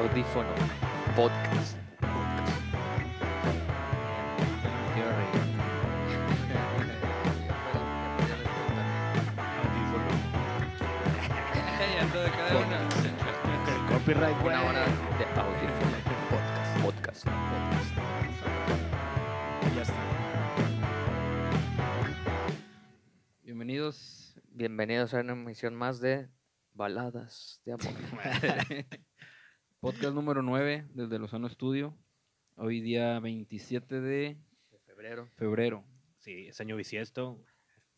Audífono Podcast. El copyright. Una hora de Audífono Podcast. Podcast. Ya está. Bienvenidos. Bienvenidos a una emisión más de Baladas de Amor. Podcast número 9 desde Lozano Estudio. Hoy día 27 de De febrero, febrero. Sí, es año bisiesto.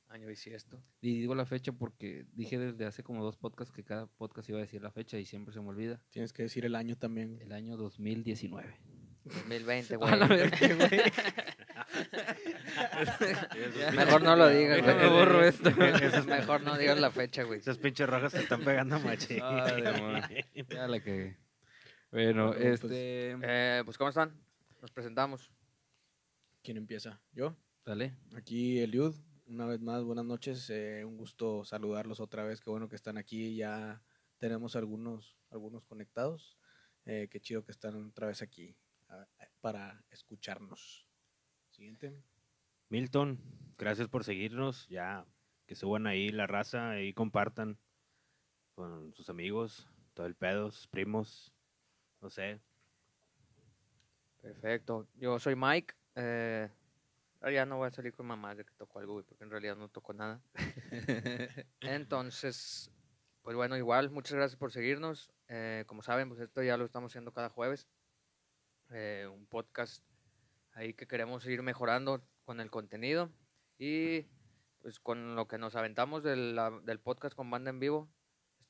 año bisiesto. Y digo la fecha porque dije desde hace como dos podcasts que cada podcast iba a decir la fecha y siempre se me olvida. Tienes que decir el año también. El año 2019. 2020, A güey. Mejor no lo digas, güey. borro esto. Es mejor no digas la fecha, güey. Esas pinches rojas se están pegando machín. Ay, amor. Ya la cagué. Bueno, Bueno, pues, este... Eh, pues, ¿cómo están? Nos presentamos. ¿Quién empieza? ¿Yo? Dale. Aquí Eliud. Una vez más, buenas noches. eh, un gusto saludarlos otra vez. Qué bueno que están aquí. Ya tenemos algunos, algunos conectados. Eh, qué chido que están otra vez aquí ah, para escucharnos. Siguiente. Milton, gracias por seguirnos. Ya que suban ahí la raza y compartan con sus amigos, todo el pedo, sus primos, no sé. Perfecto. Yo soy Mike. Eh, ya no voy a salir con mamá de que tocó algo, porque en realidad no tocó nada. Entonces, pues bueno, igual, muchas gracias por seguirnos. Eh, como saben, pues esto ya lo estamos haciendo cada jueves. Eh, un podcast ahí que queremos ir mejorando con el contenido. Y pues con lo que nos aventamos del, la- del podcast con banda en vivo,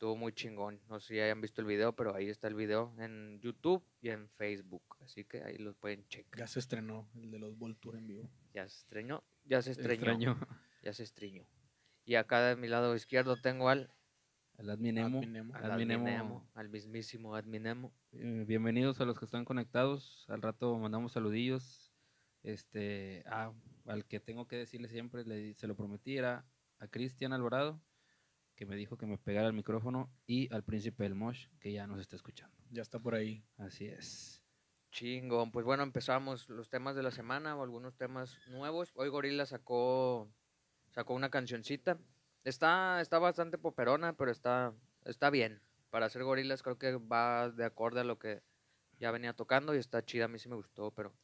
estuvo muy chingón. No sé si hayan visto el video, pero ahí está el video en YouTube y en Facebook. Así que ahí los pueden checar. Ya se estrenó el de los Volture en vivo. Ya se estreñó, ya se estreñó, Extraño. ya se estreñó. Y acá de mi lado izquierdo tengo al, El Adminemo. Adminemo. al Adminemo. Adminemo, al mismísimo Adminemo. Eh, bienvenidos a los que están conectados. Al rato mandamos saludillos. Este, ah, al que tengo que decirle siempre, le, se lo prometí, era a Cristian Alvarado, que me dijo que me pegara el micrófono, y al príncipe del Mosh, que ya nos está escuchando. Ya está por ahí. Así es. Chingón, pues bueno, empezamos los temas de la semana o algunos temas nuevos. Hoy Gorila sacó sacó una cancioncita. Está está bastante poperona, pero está está bien. Para hacer Gorilas creo que va de acorde a lo que ya venía tocando y está chida, a mí sí me gustó, pero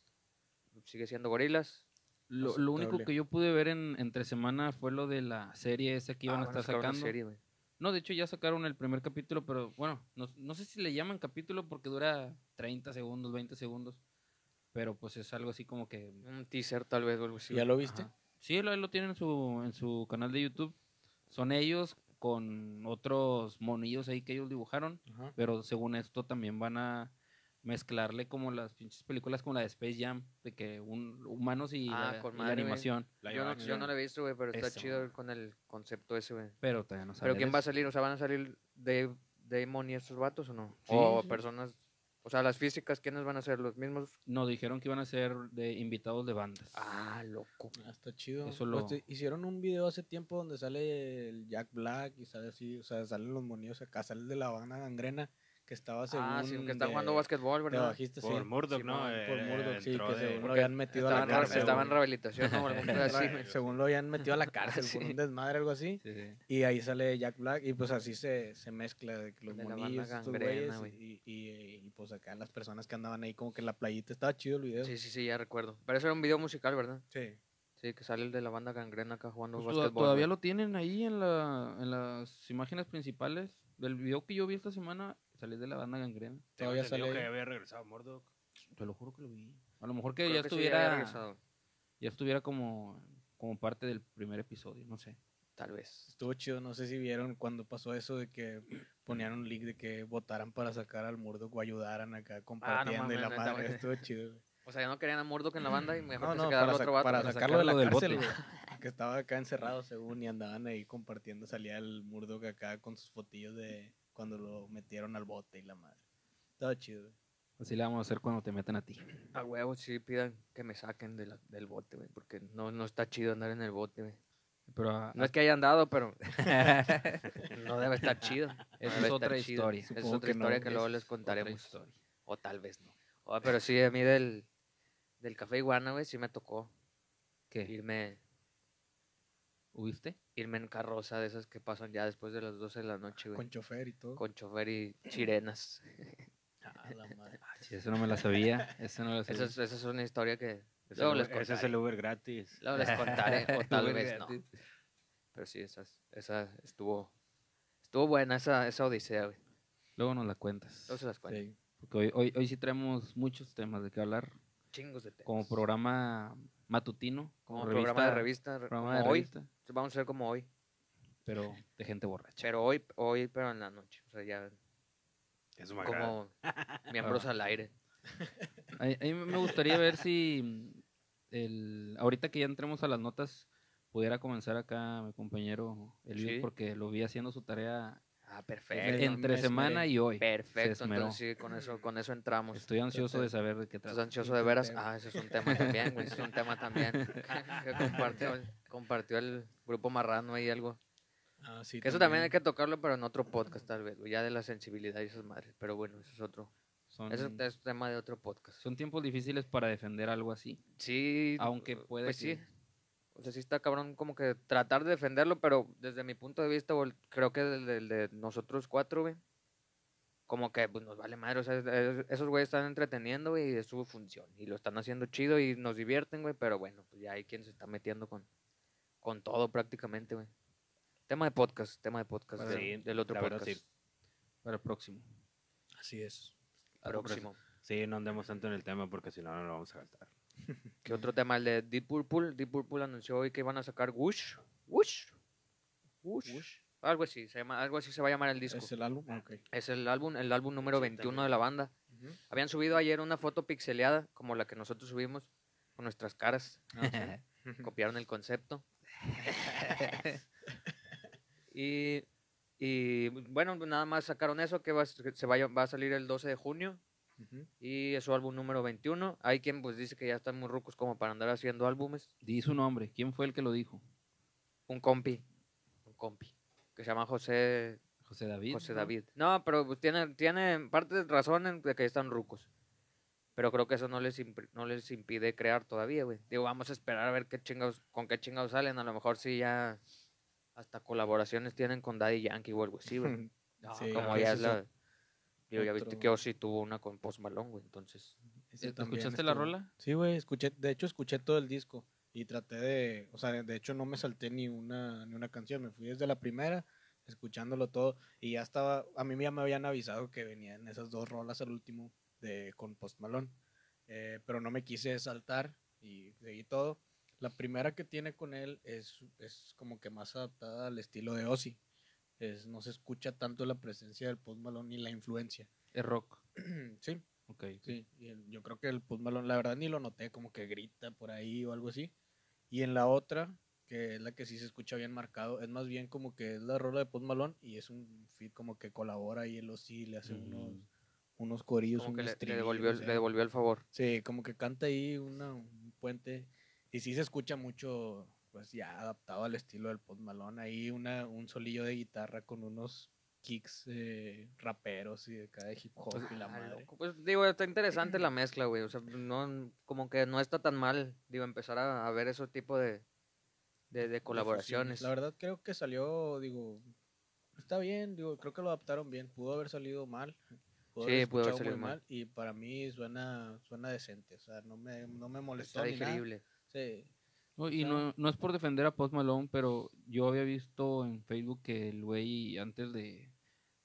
sigue siendo Gorilas. Lo, lo único que yo pude ver en, entre semana fue lo de la serie esa que iban Ah, a van a estar sacando. serie. No, de hecho ya sacaron el primer capítulo, pero bueno, no, no sé si le llaman capítulo porque dura 30 segundos, 20 segundos. Pero pues es algo así como que... Un teaser tal vez o algo así. ¿Ya lo viste? Ajá. Sí, lo, lo tienen en su, en su canal de YouTube. Son ellos con otros monillos ahí que ellos dibujaron. Ajá. Pero según esto también van a mezclarle como las pinches películas como la de Space Jam, de que un, humanos y, Ah, la, con y madre, animación. La Yo no, yo no la he visto, güey, pero está Eso. chido con el concepto ese, güey. Pero todavía no ¿Pero sale quién de va a salir? O sea, ¿van a salir Dave, Damon y estos vatos o no? Sí, o sí. personas, o sea, las físicas, ¿quiénes van a ser? ¿Los mismos? No, dijeron que iban a ser de invitados de bandas. Ah, loco. Ah, está chido. Eso Pues lo- hicieron un video hace tiempo donde sale el Jack Black y sale así, o sea, salen los monillos acá, sale el de la banda gangrena que estaba según ah, sí, que están de- jugando básquetbol, ¿verdad? bajista, sí. Por Murdoch, ¿no? Por Eh, Murdoch, sí, que de- según lo habían metido a la cárcel. estaban en rehabilitación, ¿no? Así, según lo habían metido a la cárcel Sí. por un desmadre algo así. Sí, sí. Y ahí sale Jack Black y pues así se, se mezcla de los De monillos, estos gangrena, güeyes, güey. y, y, y, pues acá las personas que andaban ahí como que en la playita. Estaba chido el video. Sí, sí, sí, ya recuerdo. Pero eso era un video musical, ¿verdad? Sí. Sí, que sale el de la banda gangrena acá jugando Pues básquetbol. todavía lo tienen ahí en, la, en las imágenes principales del video que yo vi esta semana. Salí de la banda gangrena. Todavía sale que había regresado Murdoch. Te lo juro que lo vi. A lo mejor que Creo ya que sí, ya estuviera regresado, ya estuviera como, como parte del primer episodio, no sé. Tal vez. Estuvo chido, no sé si vieron cuando pasó eso de que ponían un link de que votaran para sacar al Murdoch o ayudaran acá compartiendo y mames, la madre. Estuvo chido. güey. O sea, ya no querían a Murdoch en la banda y mejor No, que no, se quedara el otro vato. para güey. sacarlo de la sacarlo del cárcel, bote. Que estaba acá encerrado según y andaban ahí compartiendo. Salía el Murdoch acá con sus fotillos de cuando lo metieron al bote y la madre. Estaba chido. güey. Así le vamos a hacer cuando te metan a ti. A huevo, sí pidan que me saquen de la- del bote, güey. Porque no, no está chido andar en el bote, güey. Pero a- No es que hayan dado, pero no debe estar chido. Esa es otra historia. Esa es otra que no, historia que luego es les contaremos. O tal vez no. Oh, pero sí, a mí del, del Café Iguana, güey, sí me tocó ¿Qué? irme, ¿Huiste? irme en carroza de esas que pasan ya después de las 12 de la noche, güey. Con chofer y todo. Con chofer y chirenas. Ah, la madre. Sí, eso no me la sabía. Eso no me la sabía. Esa es, esa es una historia que Ese, luego les ese es contaré. el Uber gratis. Luego les contaré, o tal Uber vez no. Pero sí, esa, es- esa estuvo, estuvo buena esa, esa odisea, güey. Luego nos la cuentas. Luego se las cuento. Sí. Porque hoy, hoy, hoy sí traemos muchos temas de qué hablar. Chingos de temas. Como programa matutino. Como programa de revista, re- programa como de hoy. revista, Vamos a ser como hoy. pero de gente borracha. Pero hoy, hoy, pero en la noche. O sea, ya Eso me agrada. como miembros al aire. A, a mí me gustaría ver si el, ahorita que ya entremos a las notas pudiera comenzar acá mi compañero Elio, Sí. porque lo vi haciendo su tarea Ah, perfecto. entre me semana esmeré. y hoy. Perfecto, entonces sí, con eso, con eso entramos. Estoy ansioso de saber de qué ¿Estás trata. ansioso de veras? Ah, ese es un tema también, güey. Ese es un tema también. que compartió, el- compartió el grupo marrano ahí algo. Ah, sí, Que eso también hay que tocarlo, pero en otro podcast tal vez, güey, ya de la sensibilidad y esas madres. Pero bueno, eso es otro. Son, Eso es tema de otro podcast. son tiempos difíciles para defender algo así. Sí. Aunque puede Pues que- sí. O sea, sí está cabrón como que tratar de defenderlo, pero desde mi punto de vista, creo que el de, el de nosotros cuatro, güey, como que pues, nos vale madre. O sea, es- es- esos güeyes están entreteniendo, güey, y es su función. Y lo están haciendo chido y nos divierten, güey, pero bueno, pues ya hay quien se está metiendo con, con todo prácticamente, güey. Tema de podcast, tema de podcast, Bueno, sí, del otro verdad, podcast. sí. Para el próximo. Así es. Próximo. Sí, no andemos tanto en el tema porque si no, no lo vamos a gastar. ¿Qué otro tema? El de Deep Purple. Deep Purple anunció hoy que iban a sacar Whoosh. Whoosh. Whoosh. Algo así, se llama, algo así se va a llamar el disco. ¿Es el álbum? Ah. Es el álbum, el álbum número Sí, 21 también. de la banda. Habían subido ayer una foto pixeleada, como la que nosotros subimos, con nuestras caras. Ah, Copiaron el concepto. y, y, bueno, nada más sacaron eso, que va, se va a salir el 12 de junio. Ujú. Y es su álbum número 21. Hay quien pues dice que ya están muy rucos como para andar haciendo álbumes. Di su nombre. ¿Quién fue el que lo dijo? Un compi. Un compi. Que se llama José José David. José ¿no? David. No, pero pues tiene, tiene parte de razón en de que están rucos. Pero creo que eso no les, imp- no les impide crear todavía, güey. Digo, vamos a esperar a ver qué chingados, con qué chingados salen. A lo mejor sí ya hasta colaboraciones tienen con Daddy Yankee o algo así, güey. No, Sí, Como que ya es la... Digo, ya viste que Ozzy tuvo una con Post Malone, güey. Entonces, Ese ¿Escuchaste la rola? Sí, güey, escuché, de hecho escuché todo el disco y traté de, o sea, de hecho no me salté ni una, ni una canción, me fui desde la primera, escuchándolo todo y ya estaba, a mí ya me habían avisado que venían esas dos rolas al último de con Post Malone, eh, pero no me quise saltar y seguí todo. La primera que tiene con él es, es como que más adaptada al estilo de Ozzy. Es, no se escucha tanto la presencia del Post Malone ni la influencia. Es rock. sí, Ok. Sí, y el- yo creo que el Post Malone, la verdad ni lo noté, como que grita por ahí o algo así. Y en la otra, que es la que sí se escucha bien marcado, es más bien como que es la rola de Post Malone y es un feed como que colabora y él sí le hace unos, Mm. unos corillos, como que un le, le estribillo, devolvió, o el- sea, le devolvió el favor. Sí, como que canta ahí una, un puente y sí se escucha mucho, pues ya adaptado al estilo del Post Malone, ahí una, un solillo de guitarra con unos kicks eh, raperos y de cada hip hop y la madre. loco. Pues digo, está interesante la mezcla, güey. O sea, no, como que no está tan mal, digo, empezar a, a ver ese tipo de, de, de colaboraciones. La verdad creo que salió, digo, está bien, digo, creo que lo adaptaron bien. Pudo haber salido mal. Pudo Sí, haber pudo haber salido mal. Y para mí suena, suena decente. O sea, no me, no me molestó. está ni nada. digerible. Sí. No, y no, no es por defender a Post Malone, pero yo había visto en Facebook que el güey antes de,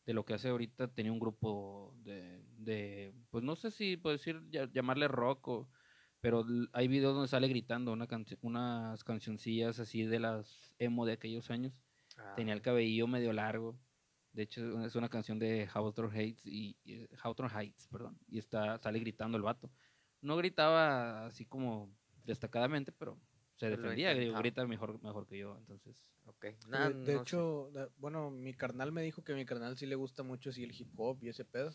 de lo que hace ahorita tenía un grupo de, de pues no sé si puedo decir llamarle rock o pero hay videos donde sale gritando una canci- unas cancioncillas así de las emo de aquellos años. Tenía el cabello medio largo. De hecho, es una canción de Hawthorne Heights y, y- Hawthorne Heights, perdón, y está sale gritando el vato. No gritaba así como destacadamente, pero se defendía, grita mejor mejor que yo, entonces. Ok. Nah, de de no sé. hecho, da- bueno, mi carnal me dijo que a mi carnal sí le gusta mucho sí, el hip hop y ese pedo.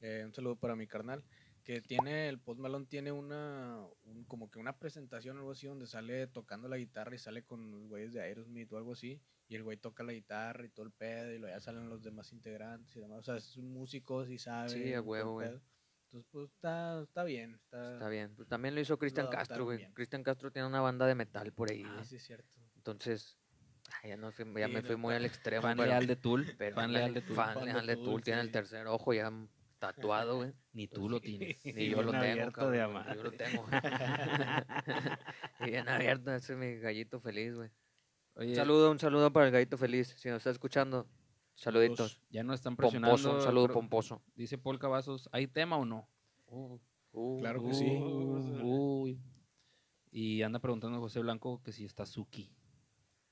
Eh, un saludo para mi carnal. Que tiene, el Post Malone tiene una, un- como que una presentación o algo así donde sale tocando la guitarra y sale con los güeyes de Aerosmith o algo así. y el güey toca la guitarra y todo el pedo, y luego ya salen los demás integrantes y demás. O sea, es un músico, sí sabe. Sí, a huevo, güey. Entonces, pues está, está bien. Está, Está bien. Pues también lo hizo Cristian Castro, güey. Cristian Castro tiene una banda de metal por ahí, Ah, güey. sí, es cierto. Entonces, ay, ya, no fui- ya Sí, me no, fui muy al extremo. Fan pero- leal de Tool. pero fan leal de Tool. Fan Fan leal de Tool, Tool. Tiene el sí. tercer ojo ya tatuado, güey. Ni tú lo tienes. Ni yo lo tengo, abierto de cabrón, amar. Yo lo tengo. y bien abierto, ese es mi gallito feliz, güey. Un saludo, un saludo para el gallito feliz. Si nos está escuchando, saluditos. ya no están presionando. Pomposo, un saludo pomposo. Dice Paul Cavazos, ¿hay tema o no? Uh, Claro que sí. Uy. Y anda preguntando José Blanco que si está Suki.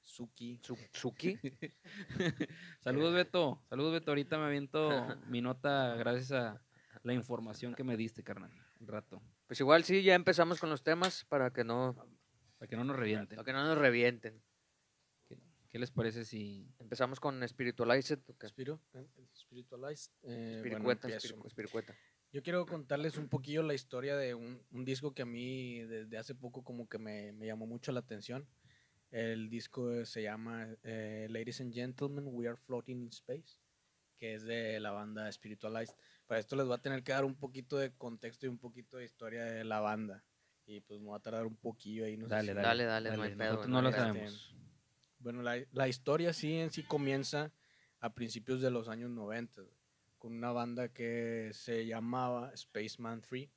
Suki. Su- Suki. Saludos, Beto. Saludos, Beto. Ahorita me aviento mi nota gracias a la información que me diste, carnal. Un rato. Pues igual sí, ya empezamos con los temas para que no, Para que no nos revienten. para que no nos revienten. ¿Qué, les parece si Empezamos con Spiritualized. ¿o qué? Spiro, eh, Spiritualized. eh, bueno. Yo quiero contarles un poquillo la historia de un, un disco que a mí desde hace poco como que me, me llamó mucho la atención. El disco se llama eh, Ladies and Gentlemen, We Are Floating in Space, que es de la banda Spiritualized. Para esto les voy a tener que dar un poquito de contexto y un poquito de historia de la banda. Y pues me va a tardar un poquillo ahí. No sé Dale, si- dale, Dale, dale, no hay pedo, no no lo sabemos. Bueno, la, la historia sí en sí comienza a principios de los años 90 güey, con una banda que se llamaba Spaceman 3.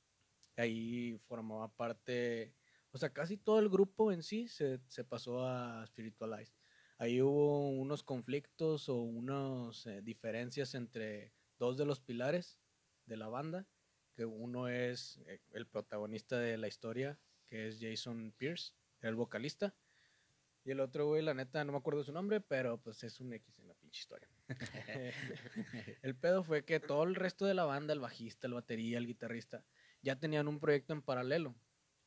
Ahí formaba parte, o sea, casi todo el grupo en sí se, se pasó a Spiritualized. Ahí hubo unos conflictos o unas eh, diferencias entre dos de los pilares de la banda, que uno es eh, el protagonista de la historia, que es Jason Pierce, el vocalista. Y el otro güey, la neta, no me acuerdo su nombre, pero pues es un X en la pinche historia. el pedo fue que todo el resto de la banda, el bajista, el batería, el guitarrista, ya tenían un proyecto en paralelo.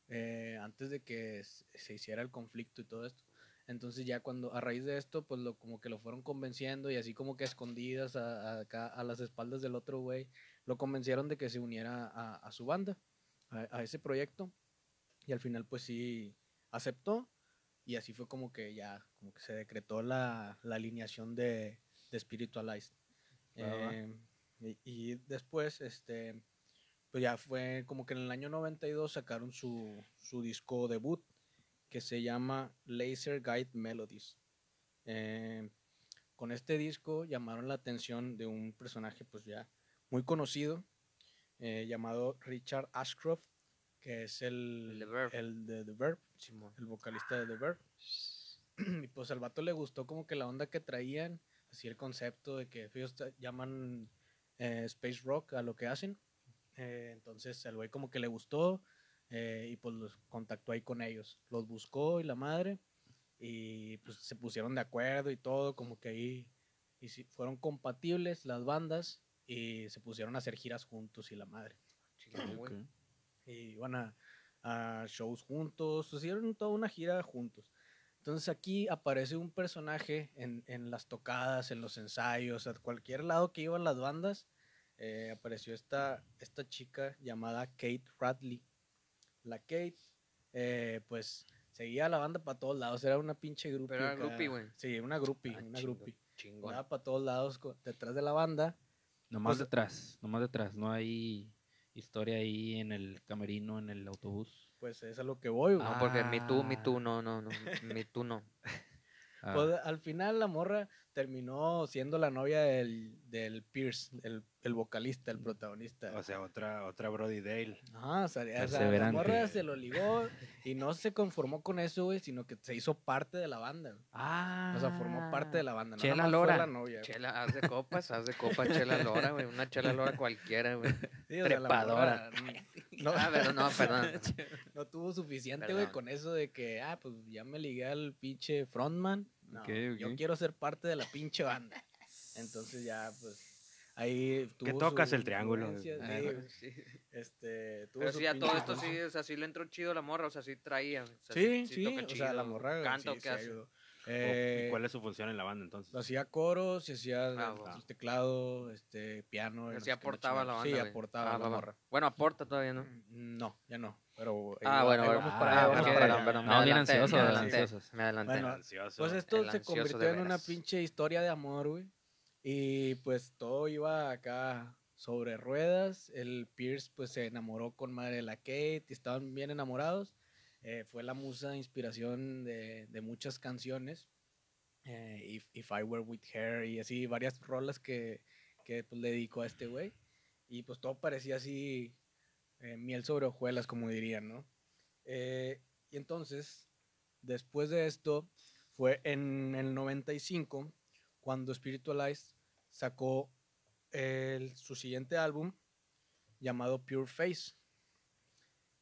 eh, antes de que se hiciera el conflicto y todo esto. Entonces ya cuando, a raíz de esto, pues lo, como que lo fueron convenciendo y así como que escondidas a, a acá, a las espaldas del otro güey, lo convencieron de que se uniera a, a su banda, a, a ese proyecto. Y al final pues sí aceptó y así fue como que ya, como que se decretó la, la alineación de, de Spiritualized. Eh, y, y después, este, pues ya fue como que en el año 92 sacaron su, su disco debut que se llama Laser Guide Melodies. Eh, con este disco llamaron la atención de un personaje pues ya muy conocido eh, llamado Richard Ashcroft, que es el, El de Verve. el de The Verb, Simón. el vocalista de The Verb. y pues al vato le gustó como que la onda que traían, así el concepto de que ellos llaman eh, space rock a lo que hacen. Eh, entonces el güey como que le gustó eh, y pues los contactó ahí con ellos. Los buscó y la madre y pues se pusieron de acuerdo y todo, como que ahí y sí, fueron compatibles las bandas y se pusieron a hacer giras juntos y la madre. Güey. Iban a, a shows juntos, hicieron toda una gira juntos. Entonces aquí aparece un personaje en, en las tocadas, en los ensayos, a cualquier lado que iban las bandas, eh, apareció esta, esta chica llamada Kate Radley. La Kate, eh, pues seguía a la banda para todos lados, era una pinche groupie. Pero era groupie, güey. Sí, una groupie, Ah, una groupie. Chingón. Para todos lados detrás de la banda. Nomás Pues- detrás, nomás detrás. No hay historia ahí en el camerino, en el autobús. Pues es a lo que voy, güey. No, porque me tú, me Ah. tú, no, no, no. Me tú no. Ah, Pues al final la morra terminó siendo la novia del, del Pierce, el, el vocalista, el protagonista. O sea, otra, otra Brody Dale. Ajá, o sea, o sea, la morra se lo ligó y no se conformó con eso, güey, sino que se hizo parte de la banda. güey. Ah, O sea, formó parte de la banda. No Chela Lora. la novia. Chela, haz de copas, haz de copas, chela lora, güey. Una chela lora cualquiera, güey. Sí, o sea, la trepadora. morra No, Ah, pero no, perdón. no tuvo suficiente, güey, con eso de que, ah, pues ya me ligué al pinche frontman. No, Ok, yo quiero ser parte de la pinche banda. Entonces ya, pues, ahí tuvo tocas su el triángulo, Ah, sí, sí. Este, tuvo Pero su sí, a todo esto sí, o sea, sí le entró chido la morra, o sea, sí traía. o sea, Sí, sí, toca o sea, la chido, morra Canta o sí, qué sí hace. ayudó. Eh, ¿Y cuál es su función en la banda entonces? Hacía coros y hacía Ah, bueno. teclado, este, piano. no Así aportaba la banda. Sí, güey. aportaba Ah, la morra. Bueno, aporta todavía, ¿no? No, ya no. Pero Ah, bueno, ahí vamos Ah, para allá, perdón, vamos para allá. No, bien adelanté, ansioso, me adelanté, ansiosos. Me adelanté. Bueno. Pues esto se convirtió en una pinche historia de amor, güey. Y pues todo iba acá sobre ruedas. El Pierce pues se enamoró con madre de la Kate y estaban bien enamorados. Eh, fue la musa de inspiración de, de muchas canciones. Eh, if, If I Were With Her y así varias rolas que, que pues, le dedicó a este güey. Y pues todo parecía así eh, miel sobre hojuelas, como dirían, ¿no? Eh, y entonces, después de esto, fue en el 95 cuando Spiritualize sacó el- su siguiente álbum llamado Pure Face.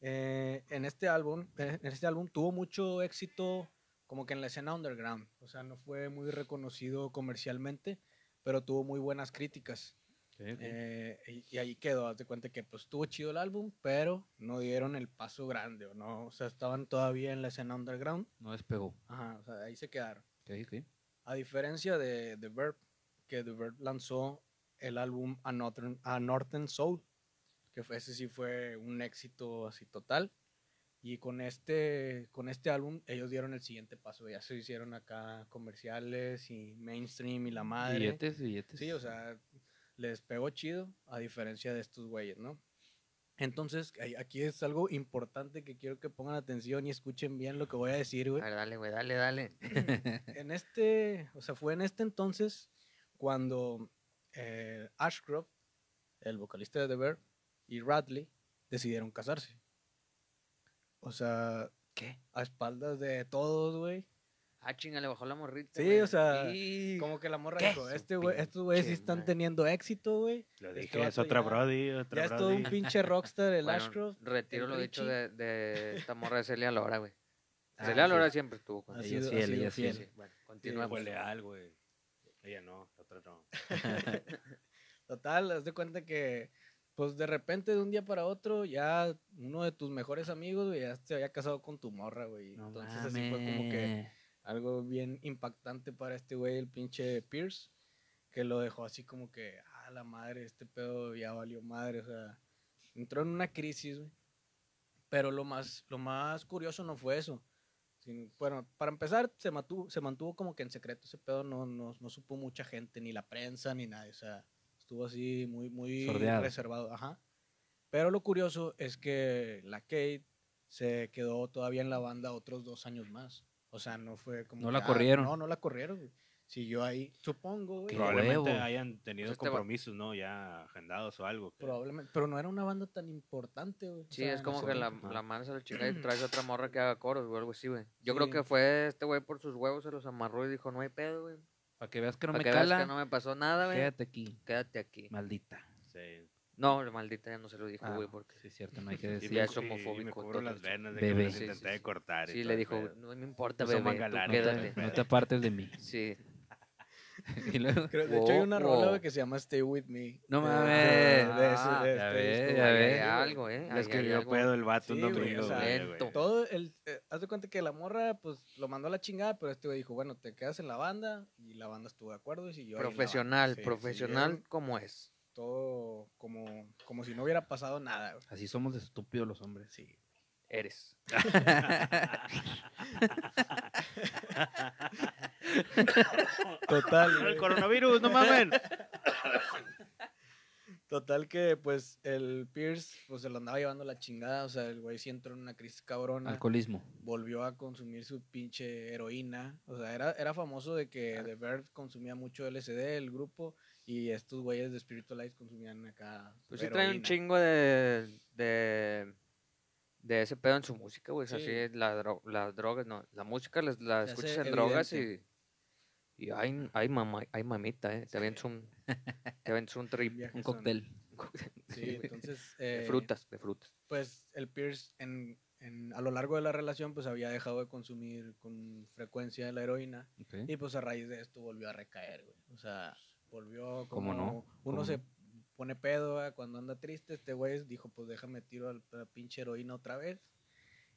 Eh, en este álbum, eh, en este álbum tuvo mucho éxito como que en la escena underground, o sea, no fue muy reconocido comercialmente, pero tuvo muy buenas críticas. Eh, y, y ahí quedó, haz de cuenta que pues estuvo chido el álbum, pero no dieron el paso grande, ¿o no? O sea, estaban todavía en la escena underground. No despegó. Ajá, o sea, ahí se quedaron. Ok, ok. A diferencia de The Verb, que Verb lanzó el álbum A Northern, A Northern Soul, que fue, ese sí fue un éxito así total. Y con este, con este álbum ellos dieron el siguiente paso, ya se hicieron acá comerciales y mainstream y la madre. Billetes, billetes. Sí, o sea, les pegó chido, a diferencia de estos güeyes, ¿no? Entonces, aquí es algo importante que quiero que pongan atención y escuchen bien lo que voy a decir, güey. A ver, dale, güey, dale, dale. En este, o sea, fue en este entonces cuando eh, Ashcroft, el vocalista de The Verb, y Radley decidieron casarse. O sea, ¿Qué? a espaldas de todos, güey. Ah, chinga, le bajó la morrita. Sí, o sea, Y- Como que la morra dijo, este güey, estos güeyes sí están teniendo éxito, güey. Lo Este dije, es otra ya- Brody, otra Ya es todo un pinche rockstar el Bueno, Ashcroft. Retiro el lo dicho de, de esta morra de Celia Lora, güey. Ah, Celia sí. Lora siempre estuvo con Ella sido ella. Sí, sí, bueno, Fue continuemos. leal, güey. Ella no, otra no. Total, haz de cuenta que, pues de repente de un día para otro, ya uno de tus mejores amigos, güey, ya se había casado con tu morra, güey. No Entonces así fue como que algo bien impactante para este güey, el pinche Pierce, que lo dejó así como que, ah, la madre, este pedo ya valió madre, o sea, entró en una crisis, güey. Pero lo más, lo más curioso no fue eso. Bueno, para empezar, se mantuvo, se mantuvo como que en secreto ese pedo, no, no, no supo mucha gente, ni la prensa, ni nadie, o sea, estuvo así muy, muy Sordeado. reservado, ajá. Pero lo curioso es que la Kate se quedó todavía en la banda otros dos años más. O sea, no fue como. No que, la ah, corrieron. no, no la corrieron. Güey. Siguió ahí, supongo, güey. Probablemente huevo. hayan tenido Pues este va- compromisos, ¿no? Ya agendados o algo. que- Probablemente. Pero no era una banda tan importante, güey. O Sí, sea, es como ese que la, la mandas a la chingada y traes otra morra que haga coros o algo así, güey. Yo creo Sí. que fue este güey por sus huevos, se los amarró y dijo, no hay pedo, güey. Para que veas que no Para me que veas cala, que no me pasó nada, güey. quédate aquí, Quédate aquí. maldita. Sí. No, la maldita ya no se lo dijo, Ah, güey, porque... Sí, es cierto, no hay que Y decir. ya me es cu- y- y homofóbico me cubro las venas de Bebé. que me Sí, intenté sí. cortar. y Sí, todo le dijo, pedo. no me importa, No bebé, tú no, quédate. no te apartes de mí. Sí. y luego, Creo- de hecho, hay una rola güey, que se llama Stay With Me. No Eh, mames. de- Ah, ya este ves, ya ves. algo, ¿eh? Le escribió pedo el vato un Sí, domingo. o sea. Todo el. eh, haz de cuenta que la morra, pues lo mandó a la chingada, pero este güey dijo, bueno, te quedas en la banda. Y la banda estuvo de acuerdo y siguió. Profesional, Sí, profesional como es. Todo como, como si no hubiera pasado nada, güey. así somos de estúpidos los hombres. Sí. Eres. Total, El coronavirus, no mamen. Total que, pues, el Pierce, pues, se lo andaba llevando la chingada. O sea, el güey sí entró en una crisis cabrona. Alcoholismo. volvió a consumir su pinche heroína. O sea, era, era famoso de que The Verb consumía mucho LSD, el grupo, y estos güeyes de Spiritualize consumían acá. Pues sí trae un chingo de, de, de ese pedo en su música, güey. Sí. Así la dro- las drogas, no. La música la Se escuchas en drogas y, y ay, ay, mamá, ay, mamita, ¿eh? Te avientas un, te un trip Un son- cóctel. Sí, entonces. de eh, frutas, de frutas. Pues el Pierce, en, en- a lo largo de la relación, pues había dejado de consumir con frecuencia la heroína. Y pues a raíz de esto volvió a recaer, güey. O sea, volvió ¿Cómo como no? uno ¿Cómo se no? Pone pedo ¿verdad? cuando anda triste. Este güey dijo, pues déjame tiro a la pinche heroína otra vez.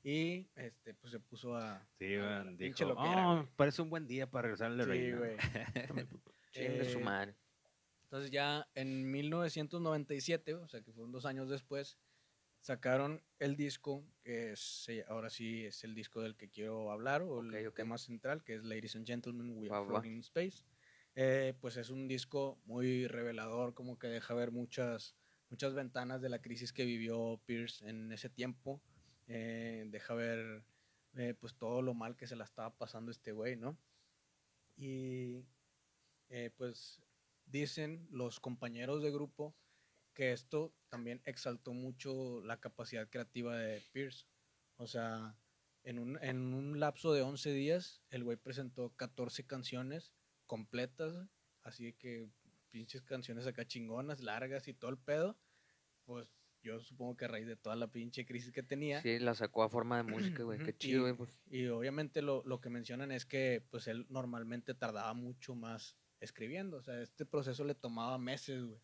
Y este, pues se puso a. Sí, a la güey, pinche dijo, loquera, "Oh, güey". parece un buen día para regresar al Sí, heroína". güey. Chingue su Eh, madre. Entonces ya en 1997, o sea que fueron dos años después, sacaron el disco, que es, ahora sí es el disco del que quiero hablar, o el Ok, ok. tema central, que es Ladies and Gentlemen, We Are. Floating in Space. Eh, pues es un disco muy revelador, como que deja ver muchas, muchas ventanas de la crisis que vivió Pierce en ese tiempo. Eh, deja ver eh, pues todo lo mal que se la estaba pasando este güey, ¿no? Y pues dicen los compañeros de grupo que esto también exaltó mucho la capacidad creativa de Pierce. O sea, en un, en un lapso de 11 días, el güey presentó 14 canciones completas, así que pinches canciones acá chingonas, largas y todo el pedo. Pues yo supongo que a raíz de toda la pinche crisis que tenía. Sí, la sacó a forma de música, güey. Qué chido, y- güey. Pues. Y obviamente lo, lo que mencionan es que pues él normalmente tardaba mucho más escribiendo. O sea, este proceso le tomaba meses, güey.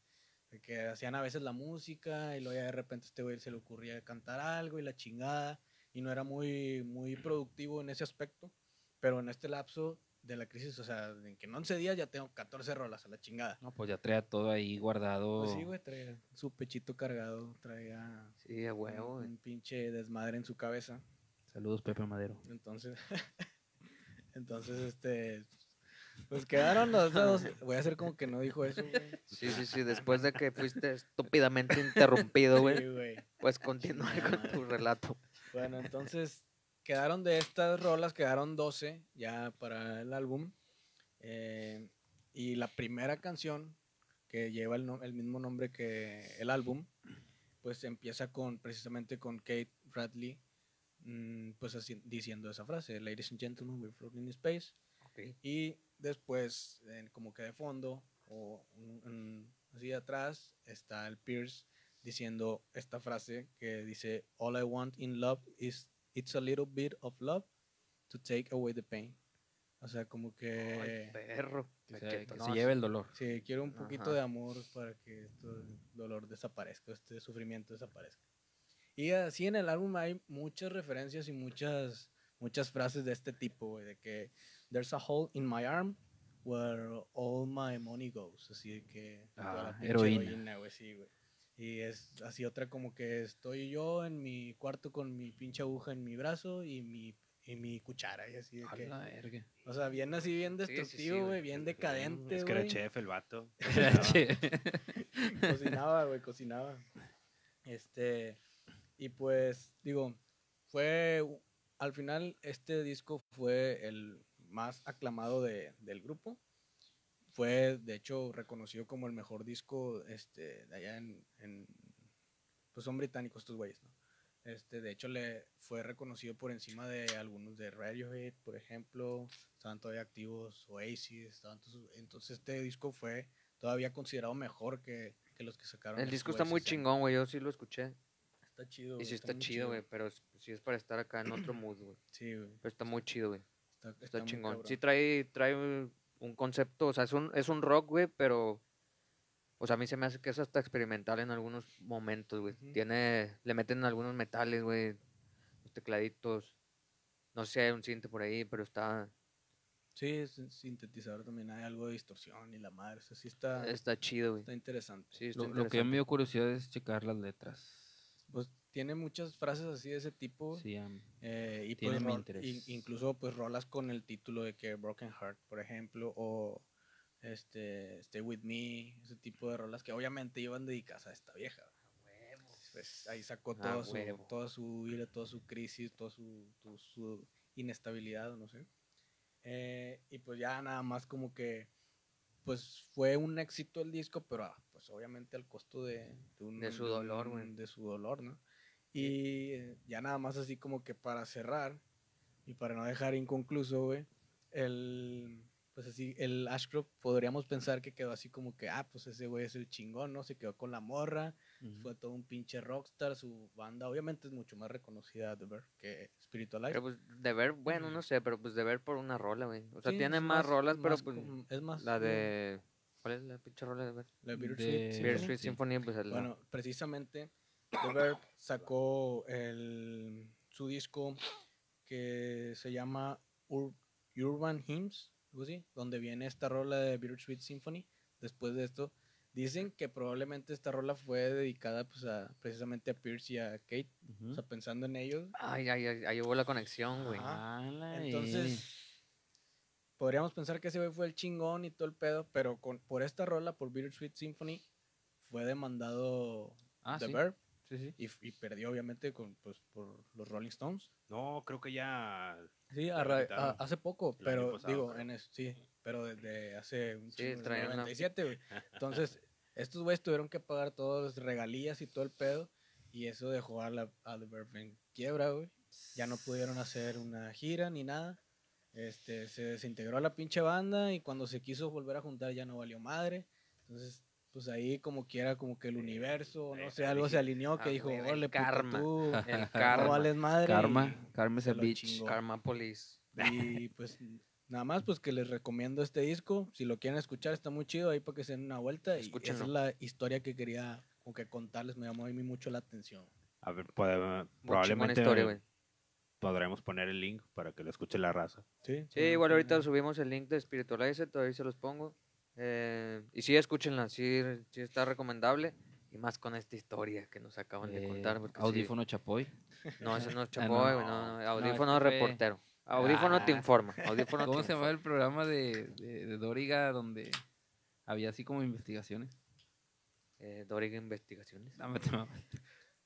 Que hacían a veces la música y luego ya de repente a este güey se le ocurría cantar algo y la chingada. Y no era muy, muy productivo en ese aspecto. Pero en este lapso de la crisis, o sea, en que en 11 días ya tengo 14 rolas a la chingada. No, pues ya traía todo ahí guardado. Pues sí, güey, traía su pechito cargado, traía Sí, a un, huevo, güey. un pinche desmadre en su cabeza. Saludos, Pepe Madero. Entonces, entonces, este, pues quedaron los dos. Voy a hacer como que no dijo eso, güey. Sí, sí, sí. Después de que fuiste estúpidamente interrumpido, güey, Sí, güey. pues continuar con tu relato. Bueno, entonces, quedaron de estas rolas, quedaron 12 ya para el álbum. eh, y la primera canción, que lleva el, no- el mismo nombre que el álbum, pues empieza con, precisamente con Kate Bradley, mm, pues así, diciendo esa frase, Ladies and gentlemen, we're floating in space. Ok. Y después, como que de fondo, o un- un- así atrás, está el Pierce diciendo esta frase que dice, All I want in love is it's a little bit of love to take away the pain. O sea, como que... Ay, perro. Que, que no, se lleve el dolor. Sí, quiero un poquito Ajá. de amor para que este dolor desaparezca, este sufrimiento desaparezca. Y así en el álbum hay muchas referencias y muchas, muchas frases de este tipo, güey, de que there's a hole in my arm where all my money goes. Así de que Ah, heroína. güey, sí, güey. Y es así otra como que estoy yo en mi cuarto con mi pinche aguja en mi brazo y mi, y mi cuchara. Y así de que, la verga. o sea, bien así, bien Sí, sí, sí, destructivo, bien decadente, Es que era chef el vato. Cocinaba, güey, cocinaba. Este, y pues, digo, fue, al final este disco fue el más aclamado de- del grupo. Fue, de hecho, reconocido como el mejor disco, este, de allá en, en- pues son británicos estos güeyes, ¿no? Este, de hecho, le fue reconocido por encima de algunos de Radiohead, por ejemplo, estaban todavía activos Oasis, estaban entonces este disco fue todavía considerado mejor que, que los que sacaron. El disco está muy chingón, güey. Yo sí lo escuché. Está chido. Y sí está muy chido, güey. Pero sí es para estar acá en otro mood, güey. Sí, güey. Pero está muy chido, güey. Está, Está muy chingón. Sí trae, trae un concepto, o sea, es un, es un rock, güey, pero... O sea, a mí se me hace que es hasta experimental en algunos momentos, güey. Tiene... Le meten algunos metales, güey. Los tecladitos. No sé si hay un cinte por ahí, pero está... Sí, es un sintetizador también hay algo de distorsión y la madre. Eso sí está, Está chido, güey. está interesante. Sí, está Lo, lo que me interesante. dio curiosidad es checar las letras. Pues tiene muchas frases así de ese tipo. Sí, am- eh, y Tiene pues interés. incluso pues rolas con el título de que Broken Heart, por ejemplo, o este Stay With Me, ese tipo de rolas que obviamente iban dedicadas a esta vieja. Pues ahí sacó Ah, toda, su, toda su ira, toda su crisis, toda su, inestabilidad, no sé. Eh, y pues ya nada más como que pues fue un éxito el disco, pero ah, pues obviamente al costo de, un- De su dolor, un- De su dolor, ¿no? Y eh, ya nada más así como que para cerrar y para no dejar inconcluso, güey, el pues así el Ashcroft podríamos pensar que quedó así como que ah, pues ese güey es el chingón, ¿no? Se quedó con la morra, Ujú. fue todo un pinche rockstar, su banda obviamente es mucho más reconocida The Verve que Spiritualize. Pero pues de ver, bueno, no sé, pero pues de ver por una rola, güey. O sea, Sí, tiene es más, rolas, pero más pues es más la de... ¿Cuál es la pinche rola de ver? la de- Sweet Sí, Beer sí, Street sí. Symphony, pues es la... Bueno, precisamente The Verve sacó el su disco que se llama Ur- Urban Hymns, algo así, donde viene esta rola de Bittersweet Symphony. Después de esto, dicen que probablemente esta rola fue dedicada pues, a, precisamente a Pierce y a Kate, Ujú. o sea, pensando en ellos. Ay, ay, ay, ahí hubo la conexión, güey. Entonces, podríamos pensar que ese güey fue el chingón y todo el pedo, pero con, por esta rola, por Bittersweet Symphony, fue demandado Ah, The sí. Verb Sí, sí. y, y perdió obviamente con, pues, por los Rolling Stones. No, creo que ya. Sí, a a- hace poco, pero pasado, digo, creo. en es- sí, pero desde hace un Sí, chingo, desde traían una- 97, güey. Entonces, estos güeyes tuvieron que pagar todas las regalías y todo el pedo, y eso dejó a, la, a The quiebra, güey. Ya no pudieron hacer una gira ni nada. Este, se desintegró la pinche banda y cuando se quiso volver a juntar ya no valió madre. Entonces, pues ahí como quiera, como que el universo, no sé, algo se alineó que ah, dijo, el órale, puto, karma". tú El no karma. vales madre. Karma. Karma es lo bitch. chingó. Karmapolis. y pues nada más, pues que les recomiendo este disco. Si lo quieren escuchar, está muy chido ahí para que se den una vuelta. Y esa Escúchenlo. es la historia que quería como que contarles. Me llamó a mí mucho la atención. A ver, probablemente historia, podremos poner el link para que lo escuche la raza. Sí, Sí, igual ahorita subimos el link de Spiritualize, todavía se los pongo. Eh, y sí, escúchenla, sí, sí está recomendable. Y más con esta historia que nos acaban de Eh, contar. sí- audífono Chapoy. No, ese no es Ah, Chapoy, no. güey, no, no, No, audífono este reportero. Audífono te Ah. informa. Audífono ¿Cómo te se llamaba informa. el programa de, de, de Doriga donde había así como investigaciones? Eh, Doriga Investigaciones.